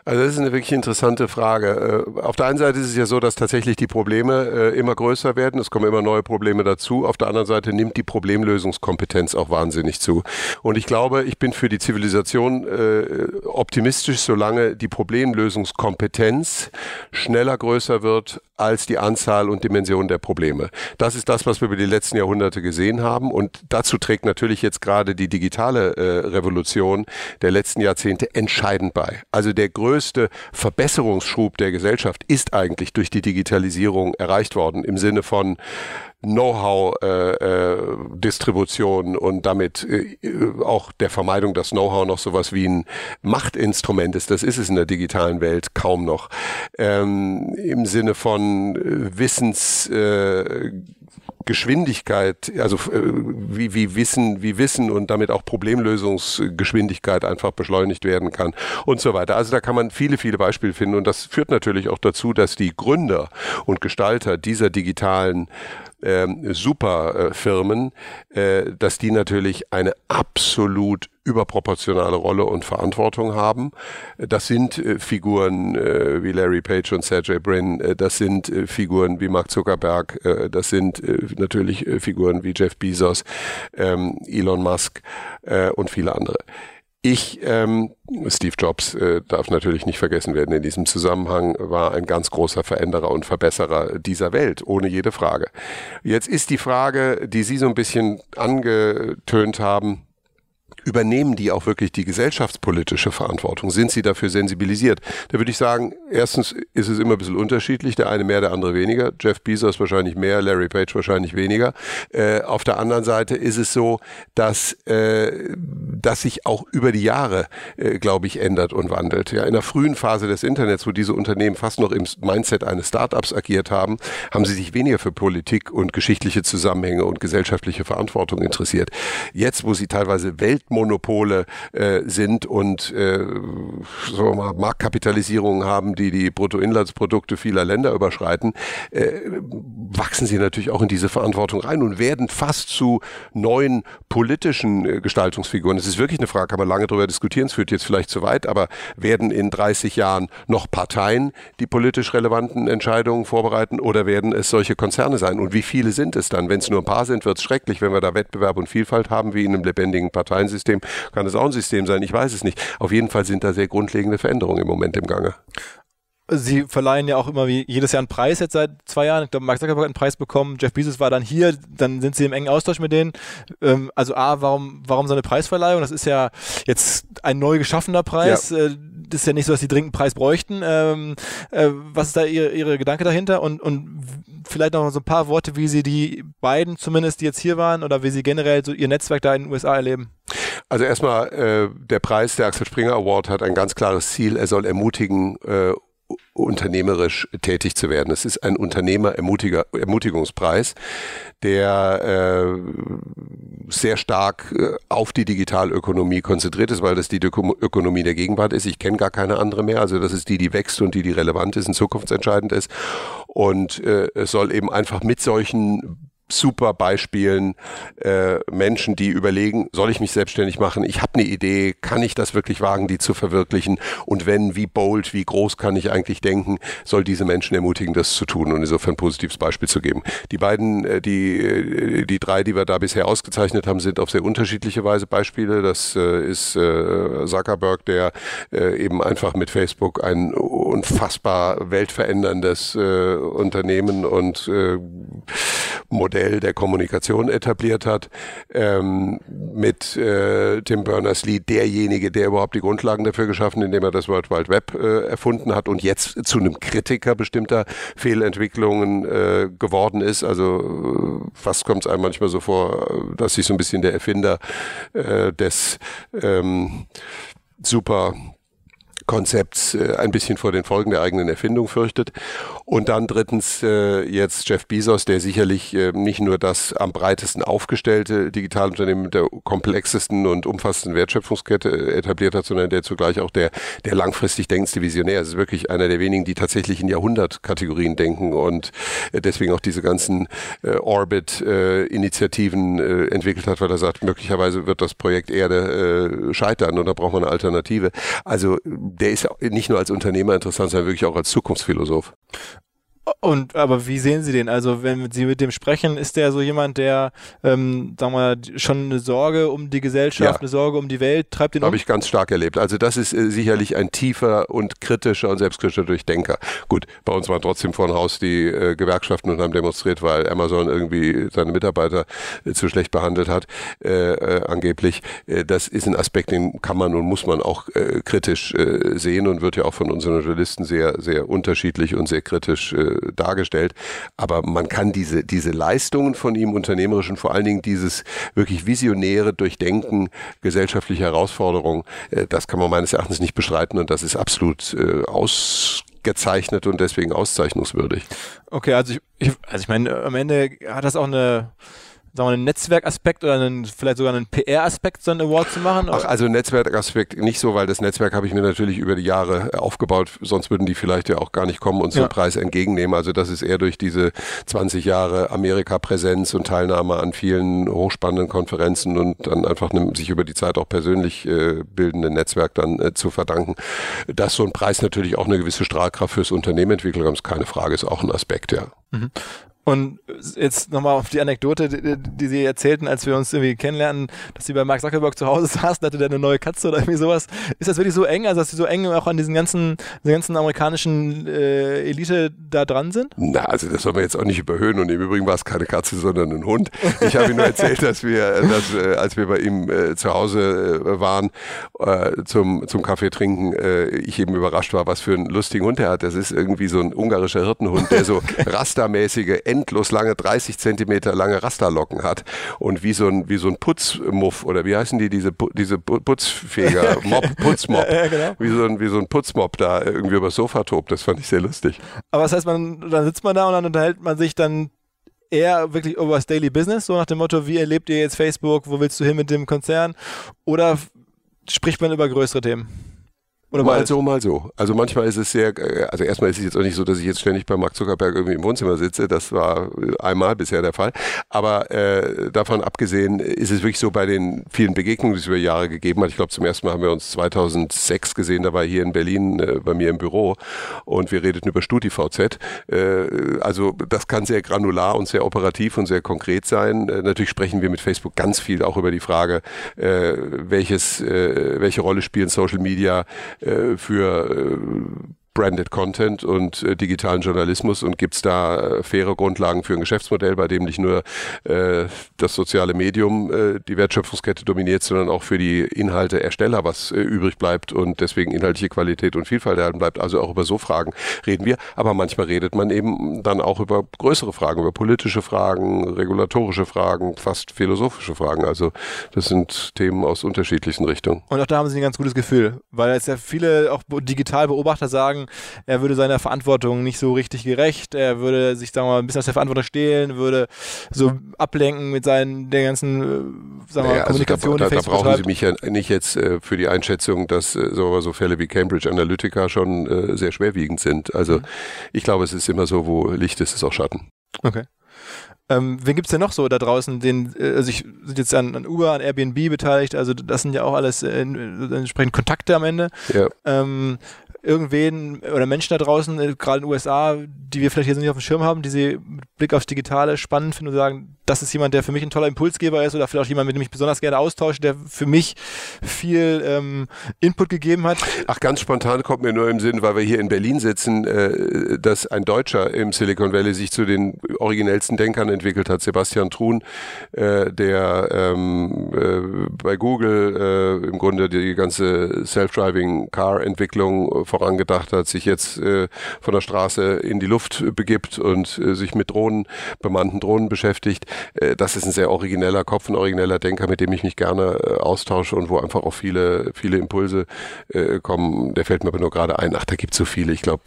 Also das ist eine wirklich interessante Frage. Äh, auf der einen Seite ist es ja so, dass tatsächlich die Probleme äh, immer größer werden. Es kommen immer neue Probleme dazu. Auf der anderen Seite nimmt die Problemlösungskompetenz auch wahnsinnig zu. Und ich glaube, ich bin für die Zivilisation äh, optimistisch, solange die Problemlösungskompetenz schneller größer wird als die Anzahl und Dimension der Probleme. Das ist das, was wir über die letzten Jahrhunderte gesehen haben. Und dazu trägt natürlich jetzt gerade die digitale Revolution der letzten Jahrhunderte Jahrzehnte entscheidend bei. Also der größte Verbesserungsschub der Gesellschaft ist eigentlich durch die Digitalisierung erreicht worden im Sinne von Know-how-Distribution äh, äh, und damit äh, auch der Vermeidung, dass Know-how noch sowas wie ein Machtinstrument ist. Das ist es in der digitalen Welt kaum noch. Ähm, Im Sinne von äh, Wissens äh, Geschwindigkeit, also äh, wie, wie Wissen, wie Wissen und damit auch Problemlösungsgeschwindigkeit einfach beschleunigt werden kann und so weiter. Also da kann man viele, viele Beispiele finden und das führt natürlich auch dazu, dass die Gründer und Gestalter dieser digitalen ähm, Superfirmen, äh, dass die natürlich eine absolut überproportionale Rolle und Verantwortung haben. Das sind äh, Figuren äh, wie Larry Page und Sergey Brin, äh, das sind äh, Figuren wie Mark Zuckerberg, äh, das sind äh, natürlich Figuren wie Jeff Bezos, ähm, Elon Musk und viele andere. Ich, ähm, Steve Jobs äh, darf natürlich nicht vergessen werden in diesem Zusammenhang, war ein ganz großer Veränderer und Verbesserer dieser Welt, ohne jede Frage. Jetzt ist die Frage, die Sie so ein bisschen angetönt haben, übernehmen die auch wirklich die gesellschaftspolitische Verantwortung? Sind sie dafür sensibilisiert? Da würde ich sagen, erstens ist es immer ein bisschen unterschiedlich, der eine mehr, der andere weniger. Jeff Bezos wahrscheinlich mehr, Larry Page wahrscheinlich weniger. Äh, auf der anderen Seite ist es so, dass, äh, dass sich auch über die Jahre, äh, glaube ich, ändert und wandelt. Ja, in der frühen Phase des Internets, wo diese Unternehmen fast noch im Mindset eines Startups agiert haben, haben sie sich weniger für Politik und geschichtliche Zusammenhänge und gesellschaftliche Verantwortung interessiert. Jetzt, wo sie teilweise Weltmonopol Monopole äh, sind und äh, so mal Marktkapitalisierungen haben, die die Bruttoinlandsprodukte vieler Länder überschreiten, äh, wachsen sie natürlich auch in diese Verantwortung rein und werden fast zu neuen politischen äh, Gestaltungsfiguren. Es ist wirklich eine Frage, kann man lange darüber diskutieren, es führt jetzt vielleicht zu weit, aber werden in 30 Jahren noch Parteien die politisch relevanten Entscheidungen vorbereiten oder werden es solche Konzerne sein? Und wie viele sind es dann? Wenn es nur ein paar sind, wird es schrecklich, wenn wir da Wettbewerb und Vielfalt haben, wie in einem lebendigen Parteiensystem System, kann es auch ein System sein, ich weiß es nicht. Auf jeden Fall sind da sehr grundlegende Veränderungen im Moment im Gange. Sie verleihen ja auch immer wie jedes Jahr einen Preis jetzt seit zwei Jahren. Ich glaube, Mark Zuckerberg hat einen Preis bekommen, Jeff Bezos war dann hier, dann sind Sie im engen Austausch mit denen. Ähm, also A, warum, warum so eine Preisverleihung? Das ist ja jetzt ein neu geschaffener Preis. Ja. Äh, das ist ja nicht so, dass Sie dringend einen Preis bräuchten. Ähm, äh, was ist da Ihre, Ihre Gedanke dahinter? Und, und vielleicht noch so ein paar Worte, wie Sie die beiden zumindest, die jetzt hier waren, oder wie Sie generell so Ihr Netzwerk da in den USA erleben. Also erstmal, äh, der Preis, der Axel Springer Award hat ein ganz klares Ziel. Er soll ermutigen, äh, unternehmerisch tätig zu werden. Es ist ein Unternehmer-Ermutigungspreis, der äh, sehr stark äh, auf die Digitalökonomie konzentriert ist, weil das die Ökonomie der Gegenwart ist. Ich kenne gar keine andere mehr. Also das ist die, die wächst und die, die relevant ist und zukunftsentscheidend ist. Und äh, es soll eben einfach mit solchen super Beispielen äh, Menschen, die überlegen, soll ich mich selbstständig machen? Ich habe eine Idee, kann ich das wirklich wagen, die zu verwirklichen? Und wenn, wie bold, wie groß kann ich eigentlich denken, soll diese Menschen ermutigen, das zu tun und insofern ein positives Beispiel zu geben. Die beiden, äh, die, äh, die drei, die wir da bisher ausgezeichnet haben, sind auf sehr unterschiedliche Weise Beispiele. Das äh, ist äh, Zuckerberg, der äh, eben einfach mit Facebook ein unfassbar weltveränderndes äh, Unternehmen und äh, Modell der Kommunikation etabliert hat, ähm, mit äh, Tim Berners-Lee derjenige, der überhaupt die Grundlagen dafür geschaffen, indem er das World Wide Web äh, erfunden hat und jetzt zu einem Kritiker bestimmter Fehlentwicklungen äh, geworden ist. Also äh, fast kommt es einem manchmal so vor, dass sich so ein bisschen der Erfinder äh, des ähm, super Konzepts äh, ein bisschen vor den Folgen der eigenen Erfindung fürchtet. Und dann drittens äh, jetzt Jeff Bezos, der sicherlich äh, nicht nur das am breitesten aufgestellte Digitalunternehmen mit der komplexesten und umfassendsten Wertschöpfungskette äh, etabliert hat, sondern der zugleich auch der, der langfristig denkendste Visionär. Es ist wirklich einer der wenigen, die tatsächlich in Jahrhundertkategorien denken und äh, deswegen auch diese ganzen äh, Orbit-Initiativen entwickelt hat, weil er sagt, möglicherweise wird das Projekt Erde scheitern und da braucht man eine Alternative. Also der ist nicht nur als Unternehmer interessant, sondern wirklich auch als Zukunftsphilosoph. Und aber wie sehen Sie den? Also wenn Sie mit dem sprechen, ist der so jemand, der, ähm, sagen wir, schon eine Sorge um die Gesellschaft, ja. eine Sorge um die Welt, treibt den um? Habe ich ganz stark erlebt. Also das ist äh, sicherlich ein tiefer und kritischer und selbstkritischer Durchdenker. Gut, bei uns waren trotzdem vor dem Haus die äh, Gewerkschaften und haben demonstriert, weil Amazon irgendwie seine Mitarbeiter äh, zu schlecht behandelt hat, äh, äh angeblich. Äh, das ist ein Aspekt, den kann man und muss man auch kritisch sehen und wird ja auch von unseren Journalisten sehr, sehr unterschiedlich und sehr kritisch dargestellt. Aber man kann diese, diese Leistungen von ihm, unternehmerischen, vor allen Dingen dieses wirklich visionäre Durchdenken gesellschaftlicher Herausforderungen, äh, das kann man meines Erachtens nicht bestreiten und das ist absolut äh, ausgezeichnet und deswegen auszeichnungswürdig. Okay, also ich, ich also ich meine, am Ende hat das auch eine sagen wir, einen Netzwerkaspekt oder einen, vielleicht sogar einen PR-Aspekt, so einen Award zu machen? Ach, also Netzwerkaspekt nicht so, weil das Netzwerk habe ich mir natürlich über die Jahre aufgebaut, sonst würden die vielleicht ja auch gar nicht kommen und so einen Preis entgegennehmen. Also das ist eher durch diese 20 Jahre Amerika-Präsenz und Teilnahme an vielen hochspannenden Konferenzen und dann einfach einem sich über die Zeit auch persönlich äh, bildenden Netzwerk dann äh, zu verdanken. Dass so ein Preis natürlich auch eine gewisse Strahlkraft fürs Unternehmen entwickelt, ist keine Frage, ist auch ein Aspekt, ja. Mhm. Und jetzt nochmal auf die Anekdote, die, die, Sie erzählten, als wir uns irgendwie kennenlernen, dass Sie bei Mark Zuckerberg zu Hause saßen, hatte der eine neue Katze oder irgendwie sowas. Ist das wirklich so eng, also dass Sie so eng auch an diesen ganzen, diesen ganzen amerikanischen äh, Elite da dran sind? Na, also das soll man jetzt auch nicht überhöhen. Und im Übrigen war es keine Katze, sondern ein Hund. Ich habe ihm nur erzählt, dass wir, dass, äh, als wir bei ihm äh, zu Hause äh, waren äh, zum, zum Kaffee trinken, äh, ich eben überrascht war, was für einen lustigen Hund er hat. Das ist irgendwie so ein ungarischer Hirtenhund, der so rastermäßige endlos lange 30 Zentimeter lange Rasterlocken hat und wie so ein, wie so ein Putzmuff oder wie heißen die, diese, diese Putzfeger, Mob, Putzmob, ja, genau. wie, so ein, wie so ein Putzmob da irgendwie übers Sofa tobt. Das fand ich sehr lustig. Aber das heißt, man, dann sitzt man da und dann unterhält man sich dann eher wirklich über das Daily Business, so nach dem Motto, wie erlebt ihr jetzt Facebook, wo willst du hin mit dem Konzern? Oder spricht man über größere Themen? Oder mal so, mal so. Also manchmal ist es sehr, äh, also erstmal ist es jetzt auch nicht so, dass ich jetzt ständig bei Mark Zuckerberg irgendwie im Wohnzimmer sitze. Das war einmal bisher der Fall. Aber äh, davon abgesehen ist es wirklich so bei den vielen Begegnungen, die es über Jahre gegeben hat. Ich glaube, zum ersten Mal haben wir uns 2006 gesehen. Da war hier in Berlin äh, bei mir im Büro und wir redeten über StudiVZ. Äh, also das kann sehr granular und sehr operativ und sehr konkret sein. Äh, natürlich sprechen wir mit Facebook ganz viel auch über die Frage, äh, welches, äh, welche Rolle spielen Social Media äh, für äh, Branded Content und äh, digitalen Journalismus und gibt es da äh, faire Grundlagen für ein Geschäftsmodell, bei dem nicht nur äh, das soziale Medium äh, die Wertschöpfungskette dominiert, sondern auch für die Inhalteersteller was äh, übrig bleibt und deswegen inhaltliche Qualität und Vielfalt erhalten bleibt. Also auch über so Fragen reden wir. Aber manchmal redet man eben dann auch über größere Fragen, über politische Fragen, regulatorische Fragen, fast philosophische Fragen. Also das sind Themen aus unterschiedlichen Richtungen. Und auch da haben Sie ein ganz gutes Gefühl, weil jetzt ja viele auch digital Beobachter sagen, er würde seiner Verantwortung nicht so richtig gerecht, er würde sich, sagen wir mal, ein bisschen aus der Verantwortung stehlen, würde so ablenken mit seinen, der ganzen, äh, sagen wir naja, Kommunikation. Also da, da, da brauchen Sie mich ja nicht jetzt äh, für die Einschätzung, dass äh, so, so Fälle wie Cambridge Analytica schon äh, sehr schwerwiegend sind. Also mhm. ich glaube, es ist immer so, wo Licht ist, ist auch Schatten. Okay. Ähm, wen gibt es denn noch so da draußen? Den, äh, also ich sind jetzt an, an, Uber, an Airbnb beteiligt, also das sind ja auch alles äh, entsprechend Kontakte am Ende. Ja. Ähm, irgendwen oder Menschen da draußen, äh, gerade in den USA, die wir vielleicht hier nicht auf dem Schirm haben, die sie mit Blick aufs Digitale spannend finden und sagen, das ist jemand, der für mich ein toller Impulsgeber ist oder vielleicht jemand, mit dem ich besonders gerne austausche, der für mich viel ähm, Input gegeben hat. Ach, ganz spontan kommt mir nur im Sinn, weil wir hier in Berlin sitzen, äh, dass ein Deutscher im Silicon Valley sich zu den originellsten Denkern entwickelt hat, Sebastian Truhn, äh, der ähm, äh, bei Google äh, im Grunde die ganze Self-Driving Car-Entwicklung vorangedacht hat, sich jetzt äh, von der Straße in die Luft begibt und äh, sich mit Drohnen, bemannten Drohnen beschäftigt. Äh, das ist ein sehr origineller Kopf, ein origineller Denker, mit dem ich mich gerne äh, austausche und wo einfach auch viele, viele Impulse äh, kommen. Der fällt mir aber nur gerade ein. Ach, da gibt es so viele. Ich glaube,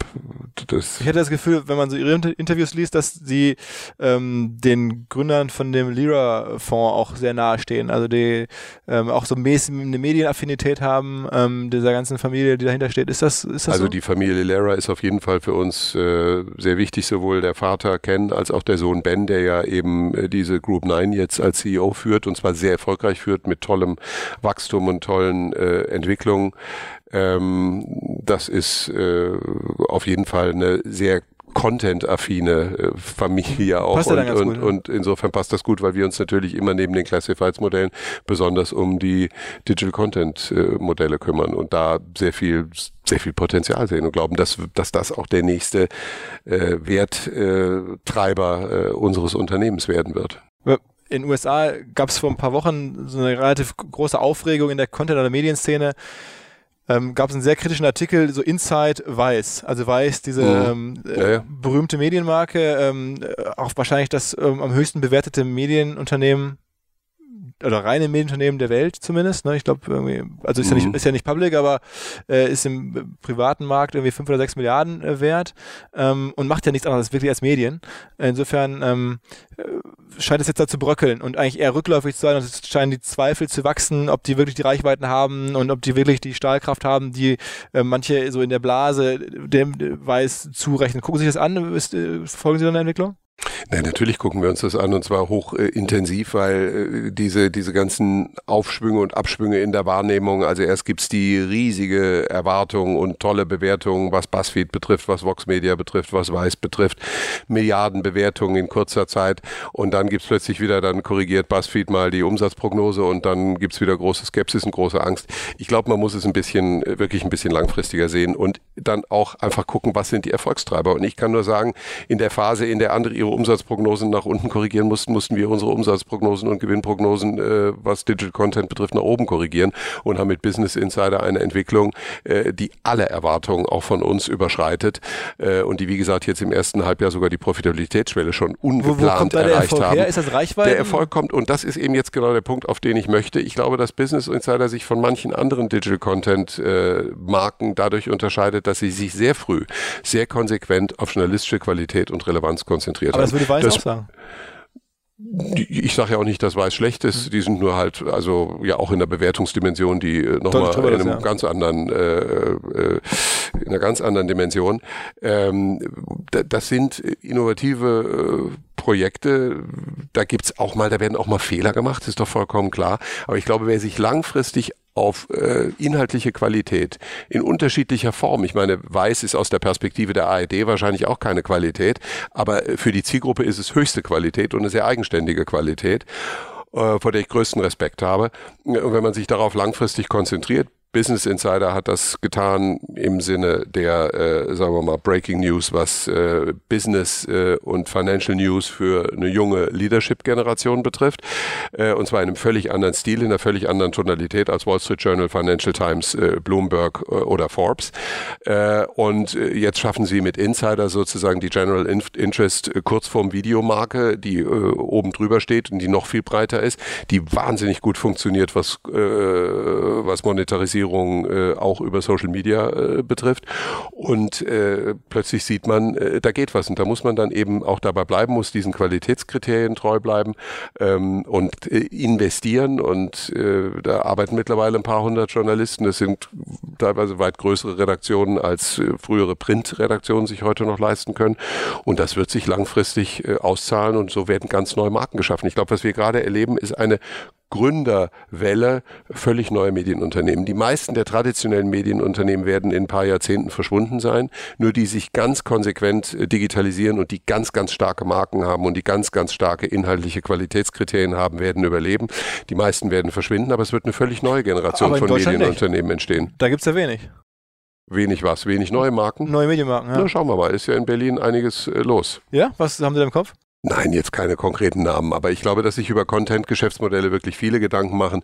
das. Ich hätte das Gefühl, wenn man so ihre Interviews liest, dass sie ähm, den Gründern von dem Lira-Fonds auch sehr nahe stehen. Also die ähm, auch so mäßig eine Medienaffinität haben, ähm, dieser ganzen Familie, die dahinter steht. Ist das, ist das Also so? die Familie Lira ist auf jeden Fall für uns äh, sehr wichtig, sowohl der Vater Ken als auch der Sohn Ben, der ja eben äh, diese Group 9 jetzt als CEO führt und zwar sehr erfolgreich führt mit tollem Wachstum und tollen äh, Entwicklungen. Ähm, das ist äh, auf jeden Fall eine sehr Content-affine äh, Familie auch. Passt und, ja und, gut, ne? und insofern passt das gut, weil wir uns natürlich immer neben den Classifieds-Modellen besonders um die Digital Content-Modelle kümmern und da sehr viel sehr viel Potenzial sehen und glauben, dass, dass das auch der nächste äh, Werttreiber äh, unseres Unternehmens werden wird. In den USA gab es vor ein paar Wochen so eine relativ große Aufregung in der Content- oder Medienszene, ähm, gab es einen sehr kritischen Artikel, so Inside Weiß. Also Weiß, diese mhm. ähm, ja, ja. berühmte Medienmarke, ähm, auch wahrscheinlich das ähm, am höchsten bewertete Medienunternehmen oder reine Medienunternehmen der Welt zumindest. Ne? Ich glaube, irgendwie, also ist, mhm. ja nicht, ist ja nicht public, aber äh, ist im privaten Markt irgendwie fünf oder sechs Milliarden äh, wert ähm, und macht ja nichts anderes wirklich als Medien. Insofern ähm, äh, scheint es jetzt da zu bröckeln und eigentlich eher rückläufig zu sein und es scheinen die Zweifel zu wachsen, ob die wirklich die Reichweiten haben und ob die wirklich die Stahlkraft haben, die äh, manche so in der Blase dem Weiß zurechnen. Gucken Sie sich das an? Ist, äh, folgen Sie dann der Entwicklung? Nein, natürlich gucken wir uns das an und zwar hoch äh, intensiv, weil äh, diese, diese ganzen Aufschwünge und Abschwünge in der Wahrnehmung, also erst gibt's die riesige Erwartung und tolle Bewertungen, was BuzzFeed betrifft, was Vox Media betrifft, was Weiß betrifft, Milliarden Bewertungen in kurzer Zeit und dann gibt's plötzlich wieder, dann korrigiert BuzzFeed mal die Umsatzprognose und dann gibt's wieder große Skepsis und große Angst. Ich glaube, man muss es ein bisschen, äh, wirklich ein bisschen langfristiger sehen und dann auch einfach gucken, was sind die Erfolgstreiber und ich kann nur sagen, in der Phase, in der andere ihre Umsatzprognosen nach unten korrigieren mussten, mussten wir unsere Umsatzprognosen und Gewinnprognosen, äh, was Digital Content betrifft, nach oben korrigieren und haben mit Business Insider eine Entwicklung, äh, die alle Erwartungen auch von uns überschreitet äh, und die, wie gesagt, jetzt im ersten Halbjahr sogar die Profitabilitätsschwelle schon ungeplant wo, wo kommt der erreicht Erfolg haben. Her? Ist das Reichweite? Der Erfolg kommt und das ist eben jetzt genau der Punkt, auf den ich möchte. Ich glaube, dass Business Insider sich von manchen anderen Digital Content äh, Marken dadurch unterscheidet, dass sie sich sehr früh, sehr konsequent auf journalistische Qualität und Relevanz konzentriert Aber das würde Weiß das, auch sagen. Ich sage ja auch nicht, dass Weiß schlecht ist. Mhm. Die sind nur halt, also ja auch in der Bewertungsdimension, die äh, nochmal in einem ja. ganz anderen, äh, äh, in einer ganz anderen Dimension. Ähm, das sind innovative äh, Projekte. Da gibt's auch mal, da werden auch mal Fehler gemacht, ist doch vollkommen klar. Aber ich glaube, wer sich langfristig auf äh, inhaltliche Qualität in unterschiedlicher Form. Ich meine, Weiß ist aus der Perspektive der ARD wahrscheinlich auch keine Qualität, aber für die Zielgruppe ist es höchste Qualität und eine sehr eigenständige Qualität äh, vor der ich größten Respekt habe. Und wenn man sich darauf langfristig konzentriert, Business Insider hat das getan im Sinne der, äh, sagen wir mal, Breaking News, was äh, Business äh, und Financial News für eine junge Leadership-Generation betrifft. Äh, und zwar in einem völlig anderen Stil, in einer völlig anderen Tonalität als Wall Street Journal, Financial Times, äh, Bloomberg äh, oder Forbes. Äh, und äh, jetzt schaffen sie mit Insider sozusagen die General Interest äh, Kurzform Videomarke, die äh, oben drüber steht und die noch viel breiter ist, die wahnsinnig gut funktioniert, was, äh, was Monetarisierung Digitalisierung äh, auch über Social Media äh, betrifft. Und äh, plötzlich sieht man, äh, da geht was. Und da muss man dann eben auch dabei bleiben, muss diesen Qualitätskriterien treu bleiben ähm, und äh, investieren. Und äh, da arbeiten mittlerweile ein paar hundert Journalisten. Das sind teilweise weit größere Redaktionen als äh, frühere Printredaktionen sich heute noch leisten können. Und das wird sich langfristig äh, auszahlen und so werden ganz neue Marken geschaffen. Ich glaube, was wir gerade erleben, ist eine Gründerwelle völlig neue Medienunternehmen. Die meisten der traditionellen Medienunternehmen werden in ein paar Jahrzehnten verschwunden sein, nur die sich ganz konsequent äh, digitalisieren und die ganz, ganz starke Marken haben und die ganz, ganz starke inhaltliche Qualitätskriterien haben, werden überleben. Die meisten werden verschwinden, aber es wird eine völlig neue Generation von Medienunternehmen nicht. entstehen. Da gibt es ja wenig. Wenig was, wenig neue Marken. Neue Medienmarken, ja. Na, schauen wir mal, ist ja in Berlin einiges äh, los. Ja, was haben Sie da im Kopf? Nein, jetzt keine konkreten Namen, aber ich glaube, dass sich über Content-Geschäftsmodelle wirklich viele Gedanken machen.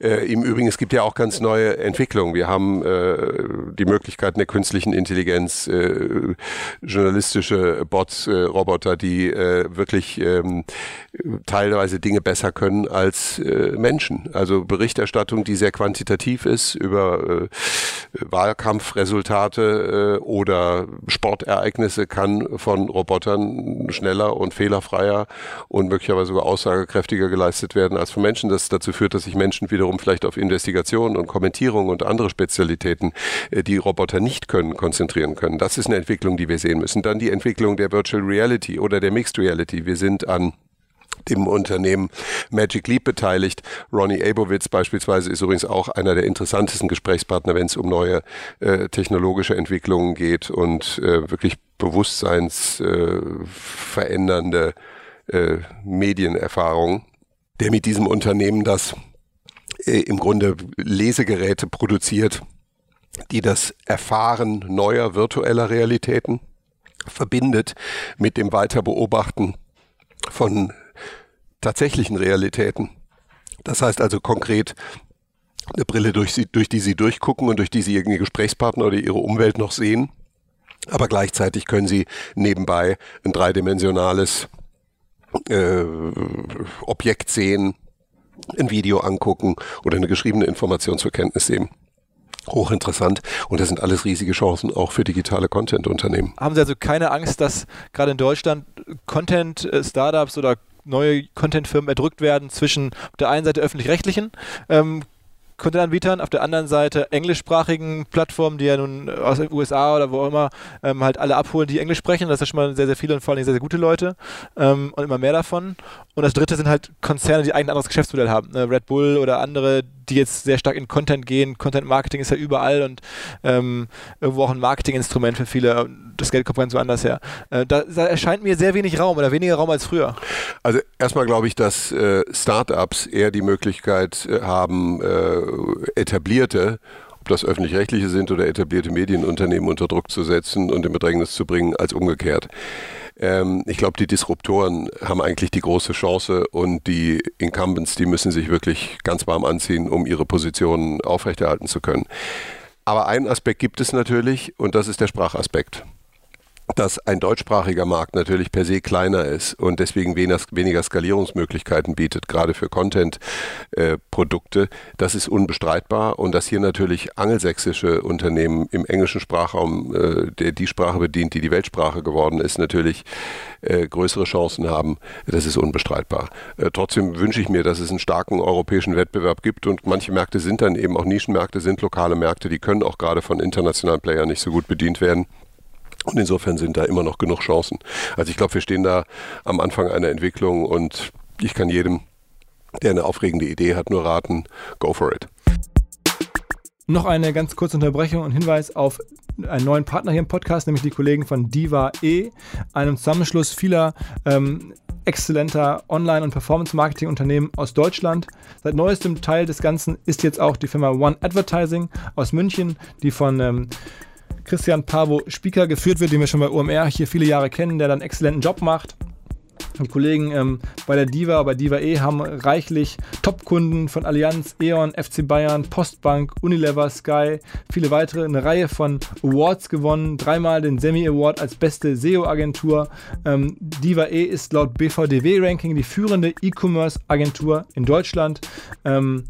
Äh, Im Übrigen, es gibt ja auch ganz neue Entwicklungen. Wir haben äh, die Möglichkeiten der künstlichen Intelligenz, äh, journalistische Bots, äh, Roboter, die äh, wirklich ähm, teilweise Dinge besser können als äh, Menschen. Also Berichterstattung, die sehr quantitativ ist über Wahlkampfresultate oder Sportereignisse, kann von Robotern schneller und fehler fehlerfreier und möglicherweise sogar aussagekräftiger geleistet werden als von Menschen. Das dazu führt, dass sich Menschen wiederum vielleicht auf Investigationen und Kommentierung und andere Spezialitäten, äh, die Roboter nicht können, konzentrieren können. Das ist eine Entwicklung, die wir sehen müssen. Dann die Entwicklung der Virtual Reality oder der Mixed Reality. Wir sind an dem Unternehmen Magic Leap beteiligt. Ronnie Abowitz beispielsweise ist übrigens auch einer der interessantesten Gesprächspartner, wenn es um neue äh, technologische Entwicklungen geht und äh, wirklich bewusstseinsverändernde äh, äh, Medienerfahrungen, der mit diesem Unternehmen das äh, im Grunde Lesegeräte produziert, die das Erfahren neuer virtueller Realitäten verbindet mit dem Weiterbeobachten von tatsächlichen Realitäten. Das heißt also konkret eine Brille, durch, sie, durch die Sie durchgucken und durch die Sie Ihren Gesprächspartner oder Ihre Umwelt noch sehen. Aber gleichzeitig können Sie nebenbei ein dreidimensionales äh, Objekt sehen, ein Video angucken oder eine geschriebene Information zur Kenntnis nehmen hochinteressant und das sind alles riesige Chancen auch für digitale Content-Unternehmen. Haben Sie also keine Angst, dass gerade in Deutschland Content-Startups oder neue Content-Firmen erdrückt werden zwischen der einen Seite öffentlich-rechtlichen ähm, Content-Anbietern, auf der anderen Seite englischsprachigen Plattformen, die ja nun aus den USA oder wo auch immer ähm, halt alle abholen, die Englisch sprechen. Das ist schon mal sehr, sehr viele und vor allem sehr, sehr gute Leute ähm, und immer mehr davon. Und das dritte sind halt Konzerne, die ein anderes Geschäftsmodell haben. Ne? Red Bull oder andere, die jetzt sehr stark in Content gehen. Content Marketing ist ja überall und ähm, irgendwo auch ein Marketinginstrument für viele. Das Geld kommt ganz woanders her. Äh, da, da, erscheint mir sehr wenig Raum oder weniger Raum als früher. Also erstmal glaube ich, dass äh, Startups eher die Möglichkeit äh, haben, äh, etablierte ob das öffentlich-rechtliche sind oder etablierte Medienunternehmen unter Druck zu setzen und in Bedrängnis zu bringen, als umgekehrt. Ähm, ich glaube, die Disruptoren haben eigentlich die große Chance und die Incumbents, die müssen sich wirklich ganz warm anziehen, um ihre Positionen aufrechterhalten zu können. Aber einen Aspekt gibt es natürlich und das ist der Sprachaspekt dass ein deutschsprachiger Markt natürlich per se kleiner ist und deswegen weniger, Skalierungsmöglichkeiten bietet, gerade für Content-Produkte. Äh, das ist unbestreitbar und dass hier natürlich angelsächsische Unternehmen im englischen Sprachraum, äh, der die Sprache bedient, die die Weltsprache geworden ist, natürlich äh, größere Chancen haben, das ist unbestreitbar. Trotzdem wünsche ich mir, dass es einen starken europäischen Wettbewerb gibt und manche Märkte sind dann eben auch Nischenmärkte, sind lokale Märkte, die können auch gerade von internationalen Playern nicht so gut bedient werden. Und insofern sind da immer noch genug Chancen. Also ich glaube, wir stehen da am Anfang einer Entwicklung und ich kann jedem, der eine aufregende Idee hat, nur raten, go for it. Noch eine ganz kurze Unterbrechung und Hinweis auf einen neuen Partner hier im Podcast, nämlich die Kollegen von Diva E, einem Zusammenschluss vieler ähm, exzellenter Online- und Performance-Marketing-Unternehmen aus Deutschland. Seit neuestem Teil des Ganzen ist jetzt auch die Firma One Advertising aus München, die von ähm, Christian Pavo Spieker geführt wird, den wir schon bei OMR hier viele Jahre kennen, der dann einen exzellenten Job macht. Die Kollegen ähm, bei der Diva, bei Diva E haben reichlich Top-Kunden von Allianz, E.ON, FC Bayern, Postbank, Unilever, Sky, viele weitere, eine Reihe von Awards gewonnen, dreimal den Semi Award als beste SEO-Agentur. Ähm, Diva E ist laut BVDW-Ranking die führende E-Commerce-Agentur in Deutschland. Ähm,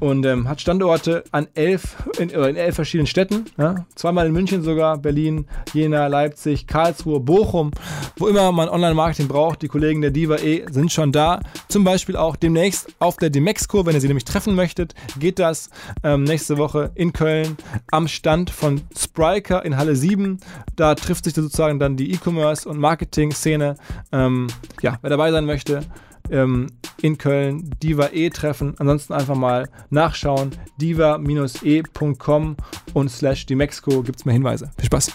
und ähm, hat Standorte an elf, in, in elf verschiedenen Städten. Ja? Zweimal in München sogar, Berlin, Jena, Leipzig, Karlsruhe, Bochum. Wo immer man Online-Marketing braucht, die Kollegen der Diva E sind schon da. Zum Beispiel auch demnächst auf der Demexco, wenn ihr sie nämlich treffen möchtet, geht das ähm, nächste Woche in Köln am Stand von Spriker in Halle 7. Da trifft sich sozusagen dann die E-Commerce- und Marketing-Szene. Ähm, ja, wer dabei sein möchte, ähm, in Köln Diva E treffen. Ansonsten einfach mal nachschauen. diva-e.com und slash die Mexiko gibt es mehr Hinweise. Viel Spaß.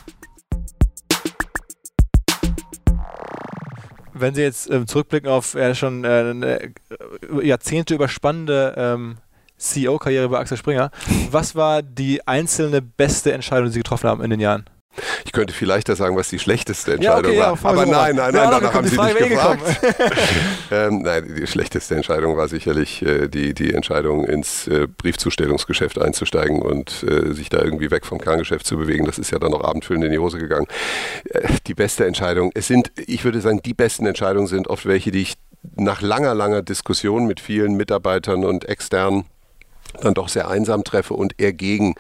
Wenn Sie jetzt ähm, zurückblicken auf äh, schon äh, eine Jahrzehnte überspannende ähm, CEO-Karriere bei Axel Springer, was war die einzelne beste Entscheidung, die Sie getroffen haben in den Jahren? Ich könnte vielleicht da sagen, was die schlechteste Entscheidung ja, okay, war. Ja, Aber nein, nein, nein, danach haben Sie nicht gefragt. ähm, nein, die schlechteste Entscheidung war sicherlich äh, die, die Entscheidung, ins äh, Briefzustellungsgeschäft einzusteigen und äh, sich da irgendwie weg vom Kerngeschäft zu bewegen. Das ist ja dann noch abendfüllend in die Hose gegangen. Äh, die beste Entscheidung, es sind, ich würde sagen, die besten Entscheidungen sind oft welche, die ich nach langer, langer Diskussion mit vielen Mitarbeitern und externen dann doch sehr einsam treffe und eher gegen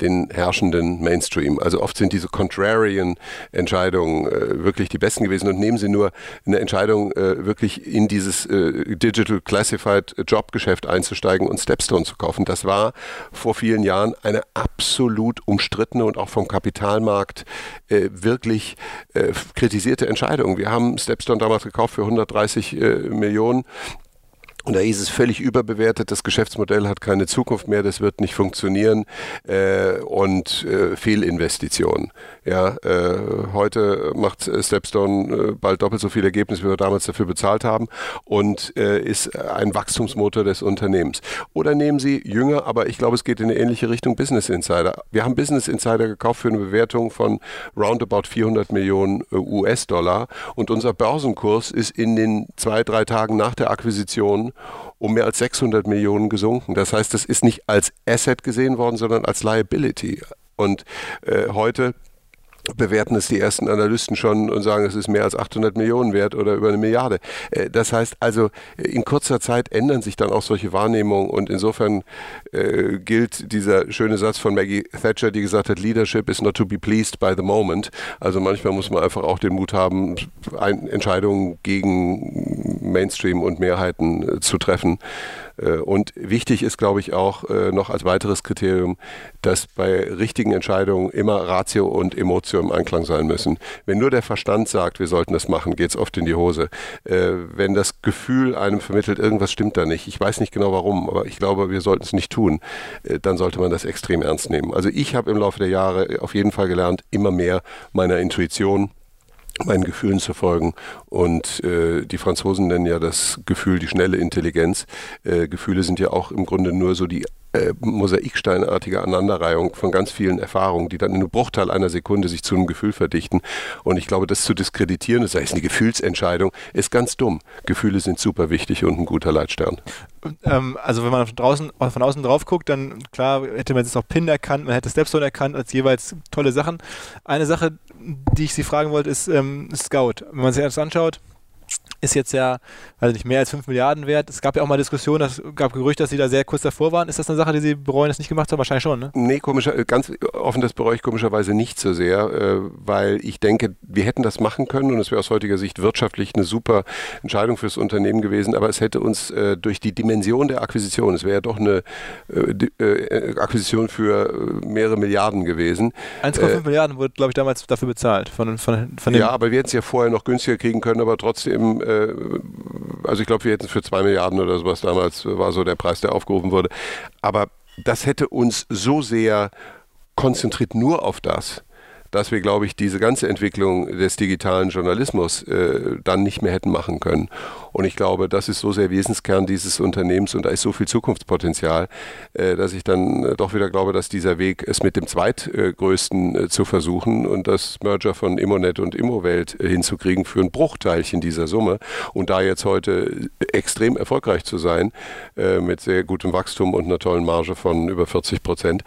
den herrschenden Mainstream. Also oft sind diese contrarian Entscheidungen äh, wirklich die besten gewesen und nehmen Sie nur eine Entscheidung, äh, wirklich in dieses äh, Digital Classified Jobgeschäft einzusteigen und Stepstone zu kaufen. Das war vor vielen Jahren eine absolut umstrittene und auch vom Kapitalmarkt äh, wirklich äh, kritisierte Entscheidung. Wir haben Stepstone damals gekauft für 130 äh, Millionen und da hieß es völlig überbewertet, das Geschäftsmodell hat keine Zukunft mehr, das wird nicht funktionieren äh, und äh, Fehlinvestitionen. Ja, äh, heute macht Stepstone äh, bald doppelt so viel Ergebnis, wie wir damals dafür bezahlt haben und äh, ist ein Wachstumsmotor des Unternehmens. Oder nehmen Sie jünger, aber ich glaube, es geht in eine ähnliche Richtung Business Insider. Wir haben Business Insider gekauft für eine Bewertung von roundabout 400 Millionen äh, US-Dollar und unser Börsenkurs ist in den zwei, drei Tagen nach der Akquisition um mehr als 600 Millionen gesunken. Das heißt, das ist nicht als Asset gesehen worden, sondern als Liability. Und äh, heute bewerten es die ersten Analysten schon und sagen, es ist mehr als 800 Millionen wert oder über eine Milliarde. Äh, das heißt also, in kurzer Zeit ändern sich dann auch solche Wahrnehmungen und insofern äh, gilt dieser schöne Satz von Maggie Thatcher, die gesagt hat, Leadership is not to be pleased by the moment. Also manchmal muss man einfach auch den Mut haben, Entscheidungen gegen Mainstream und Mehrheiten äh, zu treffen. Äh, und wichtig ist, glaube ich, auch äh, noch als weiteres Kriterium, dass bei richtigen Entscheidungen immer Ratio und Emotio im Einklang sein müssen. Wenn nur der Verstand sagt, wir sollten das machen, geht es oft in die Hose. Äh, wenn das Gefühl einem vermittelt, irgendwas stimmt da nicht, ich weiß nicht genau warum, aber ich glaube, wir sollten es nicht tun, dann sollte man das extrem ernst nehmen. Also ich habe im Laufe der Jahre auf jeden Fall gelernt, immer mehr meiner Intuition meinen Gefühlen zu folgen. Und äh, die Franzosen nennen ja das Gefühl die schnelle Intelligenz. Äh, Gefühle sind ja auch im Grunde nur so die äh, mosaiksteinartige Aneinanderreihung von ganz vielen Erfahrungen, die dann in einem Bruchteil einer Sekunde sich zu einem Gefühl verdichten. Und ich glaube, das zu diskreditieren, das heißt eine Gefühlsentscheidung, ist ganz dumm. Gefühle sind super wichtig und ein guter Leitstern. Ähm, also wenn man von, draußen, von außen drauf guckt, dann klar hätte man jetzt auch PIN erkannt, man hätte Stepstone erkannt als jeweils tolle Sachen. Eine Sache, die ich Sie fragen wollte, ist ähm, Scout. Wenn man sich das anschaut, ist jetzt ja, also nicht mehr als 5 Milliarden wert. Es gab ja auch mal Diskussionen, es gab Gerüchte, dass sie da sehr kurz davor waren. Ist das eine Sache, die Sie bereuen, das nicht gemacht haben? Wahrscheinlich schon, ne? Nee, komischer, äh, ganz offen, das bereue ich komischerweise nicht so sehr, äh, weil ich denke, wir hätten das machen können und es wäre aus heutiger Sicht wirtschaftlich eine super Entscheidung fürs Unternehmen gewesen, aber es hätte uns äh, durch die Dimension der Akquisition, es wäre ja doch eine Akquisition für mehrere Milliarden gewesen. 1,5 Milliarden wurde, glaube ich, damals dafür bezahlt. Von, von, von ja, aber wir hätten es ja vorher noch günstiger kriegen können, aber trotzdem äh, also ich glaube, wir hätten es für zwei Milliarden oder sowas damals, war so der Preis, der aufgerufen wurde. Aber das hätte uns so sehr konzentriert nur auf das, dass wir, glaube ich, diese ganze Entwicklung des digitalen Journalismus äh, dann nicht mehr hätten machen können. Und ich glaube, das ist so sehr Wesenskern dieses Unternehmens und da ist so viel Zukunftspotenzial, äh, dass ich dann äh, doch wieder glaube, dass dieser Weg, es mit dem zweitgrößten äh, zu versuchen und das Merger von Immonet und Immowelt hinzukriegen für ein Bruchteilchen dieser Summe und da jetzt heute extrem erfolgreich zu sein, mit sehr gutem Wachstum und einer tollen Marge von über 40 Prozent,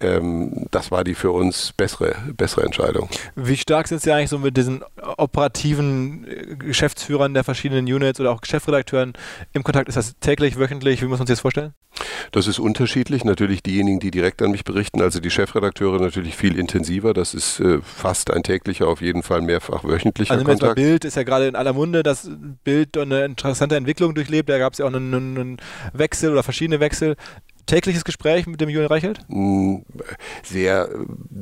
ähm, das war die für uns bessere, bessere Entscheidung. Wie stark sind Sie eigentlich so mit diesen operativen Geschäftsführern der verschiedenen Units oder auch Chefredakteuren im Kontakt? Ist das täglich, wöchentlich? Wie muss man sich das vorstellen? Das ist unterschiedlich. Natürlich diejenigen, die direkt an mich berichten, also die Chefredakteure natürlich viel intensiver. Das ist äh, fast ein täglicher, auf jeden Fall mehrfach wöchentlicher also Kontakt. Bild ist ja gerade in aller Munde, das Bild eine interessante Entwicklung durchlebt. Da gab es ja auch einen, einen Wechsel oder verschiedene Wechsel tägliches Gespräch mit dem Julian Reichelt? Mm, sehr,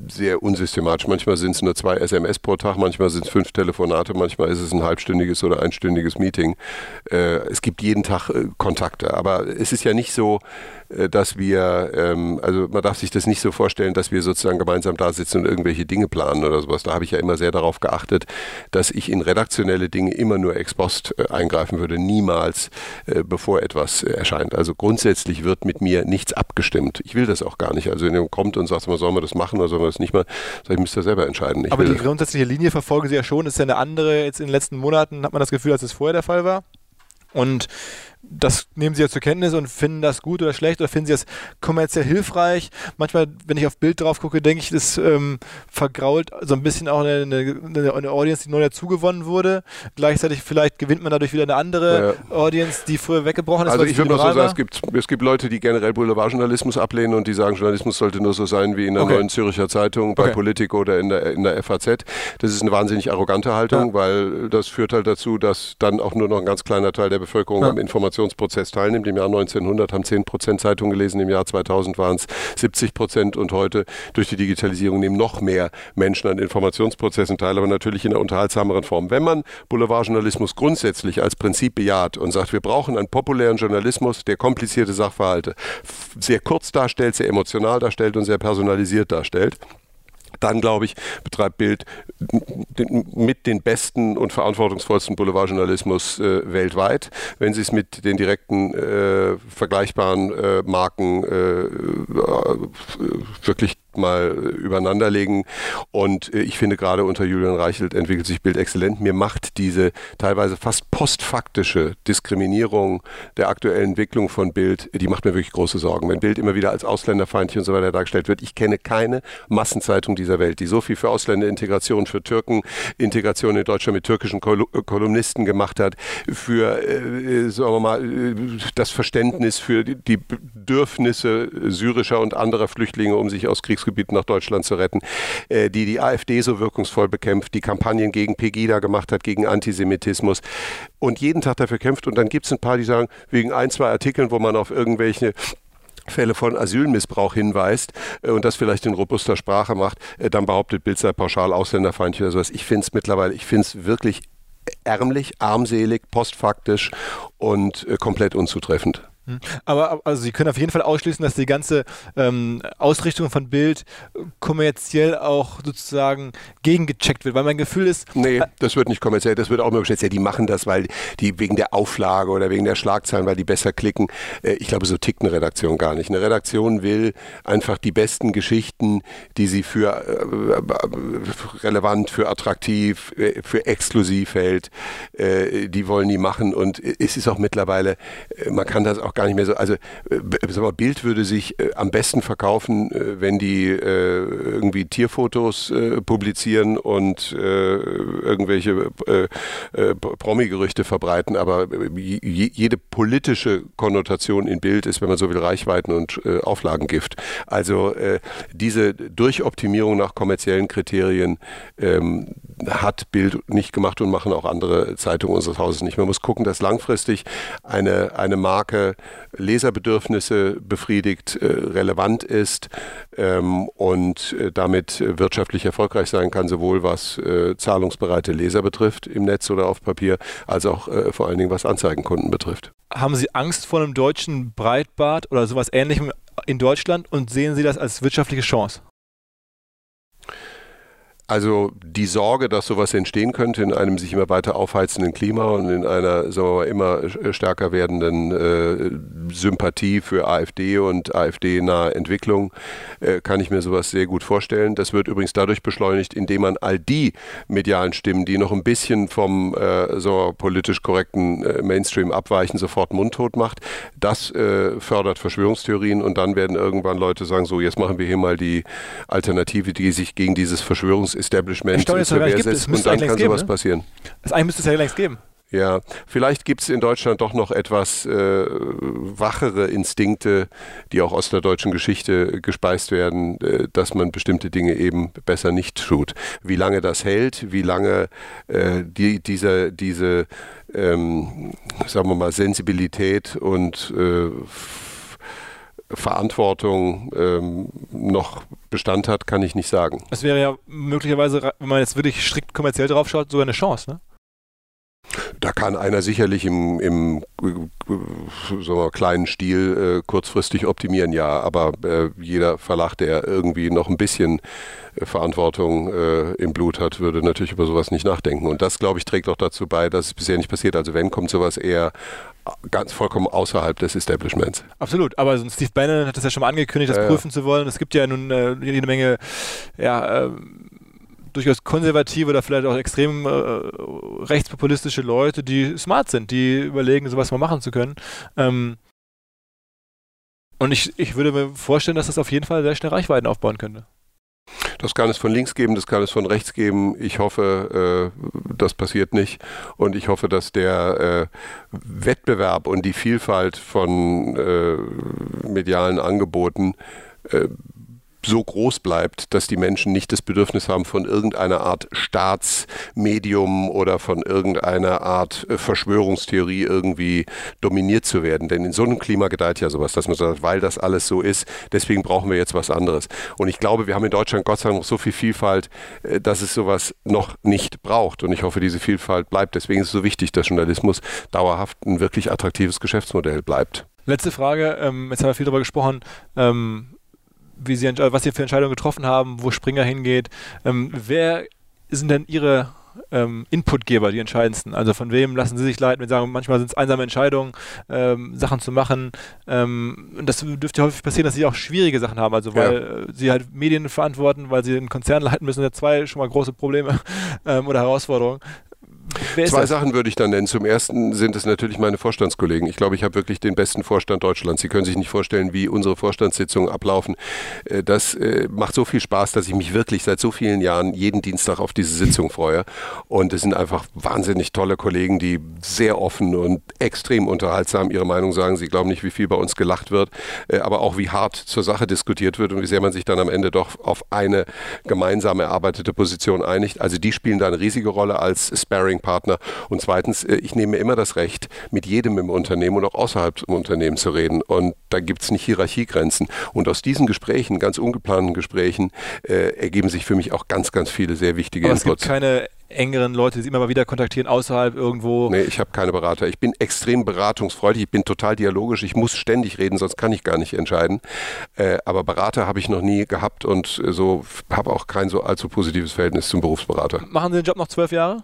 sehr unsystematisch. Manchmal sind es nur zwei SMS pro Tag, manchmal sind es fünf Telefonate, manchmal ist es ein halbstündiges oder einstündiges Meeting. Äh, es gibt jeden Tag äh, Kontakte, aber es ist ja nicht so, äh, dass wir, ähm, also man darf sich das nicht so vorstellen, dass wir sozusagen gemeinsam da sitzen und irgendwelche Dinge planen oder sowas. Da habe ich ja immer sehr darauf geachtet, dass ich in redaktionelle Dinge immer nur ex post eingreifen würde, niemals bevor etwas erscheint. Also grundsätzlich wird mit mir nicht nichts abgestimmt. Ich will das auch gar nicht. Also wenn jemand kommt und sagt, sollen wir das machen oder sollen wir das nicht mal, sag ich, müsst ihr selber entscheiden. Ich Aber die grundsätzliche Linie verfolgen Sie ja schon, ist ja eine andere. Jetzt in den letzten Monaten hat man das Gefühl, als es vorher der Fall war. Und das nehmen sie ja zur Kenntnis und finden das gut oder schlecht oder finden sie es kommerziell hilfreich. Manchmal, wenn ich auf Bild drauf gucke, denke ich, das ähm, vergrault so ein bisschen auch eine, eine, eine, Audience, die neu dazugewonnen wurde. Gleichzeitig vielleicht gewinnt man dadurch wieder eine andere ja. Audience, die früher weggebrochen ist. Also ich würde mal so sagen, es gibt, es gibt Leute, die generell Boulevardjournalismus ablehnen und die sagen, Journalismus sollte nur so sein wie in der okay. neuen Zürcher Zeitung, bei okay. Politico oder in der, in der FAZ. Das ist eine wahnsinnig arrogante Haltung, ja. weil das führt halt dazu, dass dann auch nur noch ein ganz kleiner Teil der Bevölkerung ja. am Informations Transformationsprozess teilnimmt. Im Jahr 1900 haben 10 Prozent Zeitung gelesen, im Jahr 2000 waren es 70 Prozent und heute durch die Digitalisierung nehmen noch mehr Menschen an Informationsprozessen teil, aber natürlich in einer unterhaltsameren Form. Wenn man Boulevardjournalismus grundsätzlich als Prinzip bejaht und sagt, wir brauchen einen populären Journalismus, der komplizierte Sachverhalte sehr kurz darstellt, sehr emotional darstellt und sehr personalisiert darstellt, dann glaube ich, betreibt Bild mit den besten und verantwortungsvollsten Boulevardjournalismus äh, weltweit. Wenn Sie es mit den direkten äh, vergleichbaren äh, Marken äh, äh, wirklich mal übereinanderlegen. Und äh, ich finde gerade unter Julian Reichelt entwickelt sich Bild exzellent. Mir macht diese teilweise fast postfaktische Diskriminierung der aktuellen Entwicklung von Bild, die macht mir wirklich große Sorgen. Wenn Bild immer wieder als ausländerfeindlich und so weiter dargestellt wird, ich kenne keine Massenzeitung dieser Welt, die so viel für Ausländerintegration, für Türken, Integration in Deutschland mit türkischen Kol Kolumnisten gemacht hat, für, äh, sagen wir mal, äh, das Verständnis für die Bedürfnisse syrischer und anderer Flüchtlinge, um sich aus Kriegs Kriegsgebieten nach Deutschland zu retten, äh, die die AfD so wirkungsvoll bekämpft, die Kampagnen gegen Pegida gemacht hat, gegen Antisemitismus und jeden Tag dafür kämpft. Und dann gibt es ein paar, die sagen, wegen ein, zwei Artikeln, wo man auf irgendwelche Fälle von Asylmissbrauch hinweist äh, und das vielleicht in robuster Sprache macht, äh, dann behauptet Bild sei pauschal ausländerfeindlich oder sowas. Ich finde es mittlerweile, ich finde es wirklich ärmlich, armselig, postfaktisch und äh, komplett unzutreffend. Hm. Aber also Sie können auf jeden Fall ausschließen, dass die ganze ähm, Ausrichtung von Bild kommerziell auch sozusagen gegengecheckt wird, weil mein Gefühl ist. Nee, äh, das wird nicht kommerziell, das wird auch immer geschätzt. Ja, die machen das, weil die wegen der Auflage oder wegen der Schlagzeilen, weil die besser klicken. Äh, ich glaube, so tickt eine Redaktion gar nicht. Eine Redaktion will einfach die besten Geschichten, die sie für äh, relevant, für attraktiv, äh, für exklusiv hält, äh, die wollen die machen. Und es ist auch mittlerweile, äh, man kann das auch gar nicht mehr so. Also sag mal, Bild würde sich äh, am besten verkaufen, äh, wenn die äh, irgendwie Tierfotos äh, publizieren und äh, irgendwelche äh, Promi-Gerüchte verbreiten. Aber jede politische Konnotation in Bild ist, wenn man so will, Reichweiten und Auflagengift. Also diese Durchoptimierung nach kommerziellen Kriterien ähm, hat Bild nicht gemacht und machen auch andere Zeitungen unseres Hauses nicht. Man muss gucken, dass langfristig eine, eine Marke Leserbedürfnisse befriedigt, äh, relevant ist ähm, und äh, damit wirtschaftlich erfolgreich sein kann, sowohl was äh, zahlungsbereite Leser betrifft im Netz oder auf Papier, als auch vor allen Dingen was Anzeigenkunden betrifft. Haben Sie Angst vor einem deutschen Breitbart oder sowas ähnlichem in Deutschland und sehen Sie das als wirtschaftliche Chance? Also die Sorge, dass sowas entstehen könnte in einem sich immer weiter aufheizenden Klima und in einer sagen wir mal, immer stärker werdenden äh, Sympathie für AfD und AfD-nahe Entwicklung äh, kann ich mir sowas sehr gut vorstellen. Das wird übrigens dadurch beschleunigt, indem man all die medialen Stimmen, die noch ein bisschen vom äh, so politisch korrekten äh, Mainstream abweichen, sofort mundtot macht. Das äh, fördert Verschwörungstheorien und dann werden irgendwann Leute sagen, so jetzt machen wir hier mal die Alternative, die sich gegen dieses Verschwörungsestablishment zur Wehr setzt und dann kann sowas ne? passieren. Das eigentlich müsste es ja längst geben. Ja, vielleicht gibt es in Deutschland doch noch etwas äh, wachere Instinkte, die auch aus der deutschen Geschichte gespeist werden, äh, dass man bestimmte Dinge eben besser nicht tut. Wie lange das hält, wie lange äh, die, diese, diese ähm, sagen wir mal, Sensibilität und äh, Verantwortung ähm, noch Bestand hat, kann ich nicht sagen. Es wäre ja möglicherweise, wenn man jetzt wirklich strikt kommerziell drauf schaut, sogar eine Chance, ne? Da kann einer sicherlich im, im so kleinen Stil äh, kurzfristig optimieren, ja, aber äh, jeder Verlag, der irgendwie noch ein bisschen äh, Verantwortung äh, im Blut hat, würde natürlich über sowas nicht nachdenken. Und das, glaube ich, trägt auch dazu bei, dass es bisher nicht passiert. Also wenn, kommt sowas eher ganz vollkommen außerhalb des Establishments. Absolut, aber Steve Bannon hat das ja schon mal angekündigt, das prüfen zu wollen. Es gibt ja nun äh, jede Menge ja, ähm, durchaus konservative oder vielleicht auch extrem äh, rechtspopulistische Leute, die smart sind, die überlegen, sowas mal machen zu können. Ähm, und ich, ich würde mir vorstellen, dass das auf jeden Fall sehr schnell Reichweiten aufbauen könnte. Das kann es von links geben, das kann es von rechts geben. Ich hoffe, äh, das passiert nicht. Und ich hoffe, dass der äh, Wettbewerb und die Vielfalt von äh, medialen Angeboten äh, so groß bleibt, dass die Menschen nicht das Bedürfnis haben, von irgendeiner Art Staatsmedium oder von irgendeiner Art äh, Verschwörungstheorie irgendwie dominiert zu werden. Denn in so einem Klima gedeiht ja sowas, dass man sagt, weil das alles so ist, deswegen brauchen wir jetzt was anderes. Und ich glaube, wir haben in Deutschland Gott sei Dank noch so viel Vielfalt, äh, dass es sowas noch nicht braucht. Und ich hoffe, diese Vielfalt bleibt. Deswegen ist es so wichtig, dass Journalismus dauerhaft ein wirklich attraktives Geschäftsmodell bleibt. Letzte Frage, ähm, jetzt haben wir viel darüber gesprochen. Ähm, wie sie, was sie für Entscheidungen getroffen haben, wo Springer hingeht. Ähm, wer sind denn Ihre ähm, Inputgeber, die entscheidendsten? Also von wem lassen Sie sich leiten? Wir sagen, manchmal sind es einsame Entscheidungen, ähm, Sachen zu machen. Ähm, und das dürfte häufig passieren, dass Sie auch schwierige Sachen haben. Also weil ja. Äh, Sie halt Medien verantworten, weil Sie einen Konzern leiten müssen. Sind ja zwei schon mal große Probleme ähm, oder Herausforderungen. Zwei Sachen würde ich dann nennen. Zum ersten sind es natürlich meine Vorstandskollegen. Ich glaube, ich habe wirklich den besten Vorstand Deutschlands. Sie können sich nicht vorstellen, wie unsere Vorstandssitzungen ablaufen. Äh, das äh, macht so viel Spaß, dass ich mich wirklich seit so vielen Jahren jeden Dienstag auf diese Sitzung freue. Und es sind einfach wahnsinnig tolle Kollegen, die sehr offen und extrem unterhaltsam ihre Meinung sagen. Sie glauben nicht, wie viel bei uns gelacht wird, äh, aber auch wie hart zur Sache diskutiert wird und wie sehr man sich dann am Ende doch auf eine gemeinsam erarbeitete Position einigt. Also die spielen da eine riesige Rolle als Sparring Partner. Und zweitens, äh, ich nehme mir immer das Recht, mit jedem im Unternehmen und auch außerhalb im Unternehmen zu reden. Und da gibt es nicht Hierarchiegrenzen. Und aus diesen Gesprächen, ganz ungeplanten Gesprächen, äh, ergeben sich für mich auch ganz, ganz viele sehr wichtige Aber Inputs. Es gibt keine engeren Leute, die Sie immer mal wieder kontaktieren, außerhalb irgendwo? Nee, ich habe keine Berater. Ich bin extrem beratungsfreudig, ich bin total dialogisch, ich muss ständig reden, sonst kann ich gar nicht entscheiden. Äh, aber Berater habe ich noch nie gehabt und so habe auch kein so allzu positives Verhältnis zum Berufsberater. Machen Sie den Job noch zwölf Jahre?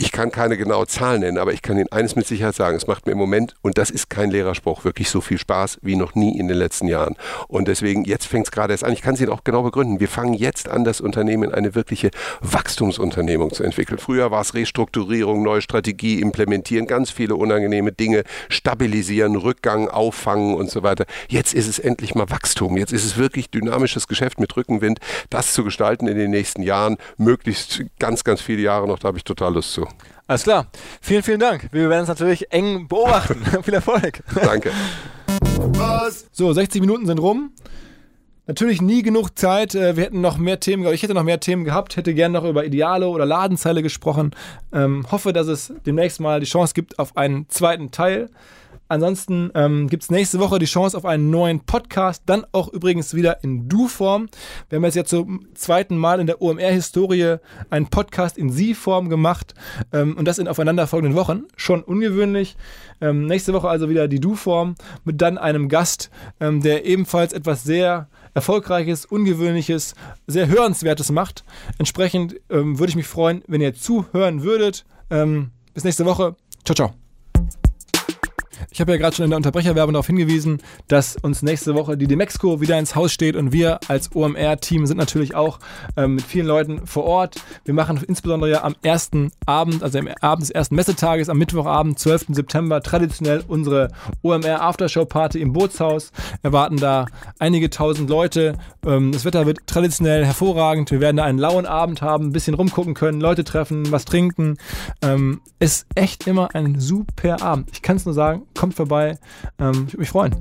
Ich kann keine genaue Zahl nennen, aber ich kann Ihnen eines mit Sicherheit sagen. Es macht mir im Moment, und das ist kein Lehrerspruch, wirklich so viel Spaß wie noch nie in den letzten Jahren. Und deswegen, jetzt fängt es gerade erst an. Ich kann es Ihnen auch genau begründen. Wir fangen jetzt an, das Unternehmen in eine wirkliche Wachstumsunternehmung zu entwickeln. Früher war es Restrukturierung, neue Strategie implementieren, ganz viele unangenehme Dinge, stabilisieren, Rückgang auffangen und so weiter. Jetzt ist es endlich mal Wachstum. Jetzt ist es wirklich dynamisches Geschäft mit Rückenwind, das zu gestalten in den nächsten Jahren, möglichst ganz, ganz viele Jahre noch. Da habe ich total Lust zu. Alles klar. Vielen, vielen Dank. Wir werden es natürlich eng beobachten. Viel Erfolg. Danke. So, 60 Minuten sind rum. Natürlich nie genug Zeit. Äh, wir hätten noch mehr Themen, ich hätte noch mehr Themen gehabt, hätte gerne noch über Ideale oder Ladenzeile gesprochen. Ähm, hoffe, dass es demnächst mal die Chance gibt auf einen zweiten Teil. Ansonsten ähm, gibt es nächste Woche die Chance auf einen neuen Podcast, dann auch übrigens wieder in Du-Form. Wir haben jetzt ja zum zweiten Mal in der OMR-Historie einen Podcast in Sie-Form gemacht ähm, und das in aufeinanderfolgenden Wochen. Schon ungewöhnlich. Ähm, nächste Woche also wieder die Du-Form mit dann einem Gast, ähm, der ebenfalls etwas sehr Erfolgreiches, Ungewöhnliches, sehr Hörenswertes macht. Entsprechend ähm, würde ich mich freuen, wenn ihr zuhören würdet. Ähm, bis nächste Woche. Ciao, ciao. Ich habe ja gerade schon in der Unterbrecherwerbung darauf hingewiesen, dass uns nächste Woche die Demexco wieder ins Haus steht und wir als OMR-Team sind natürlich auch ähm, mit vielen Leuten vor Ort. Wir machen insbesondere ja am ersten Abend, also am Abend des ersten Messetages, am Mittwochabend, 12. September, traditionell unsere OMR Aftershow-Party im Bootshaus. Erwarten da einige tausend Leute. Ähm, das Wetter wird traditionell hervorragend. Wir werden da einen lauen Abend haben, ein bisschen rumgucken können, Leute treffen, was trinken. Ähm, ist echt immer ein super Abend. Ich kann es nur sagen, kommt vorbei. Ähm, ich würde mich freuen.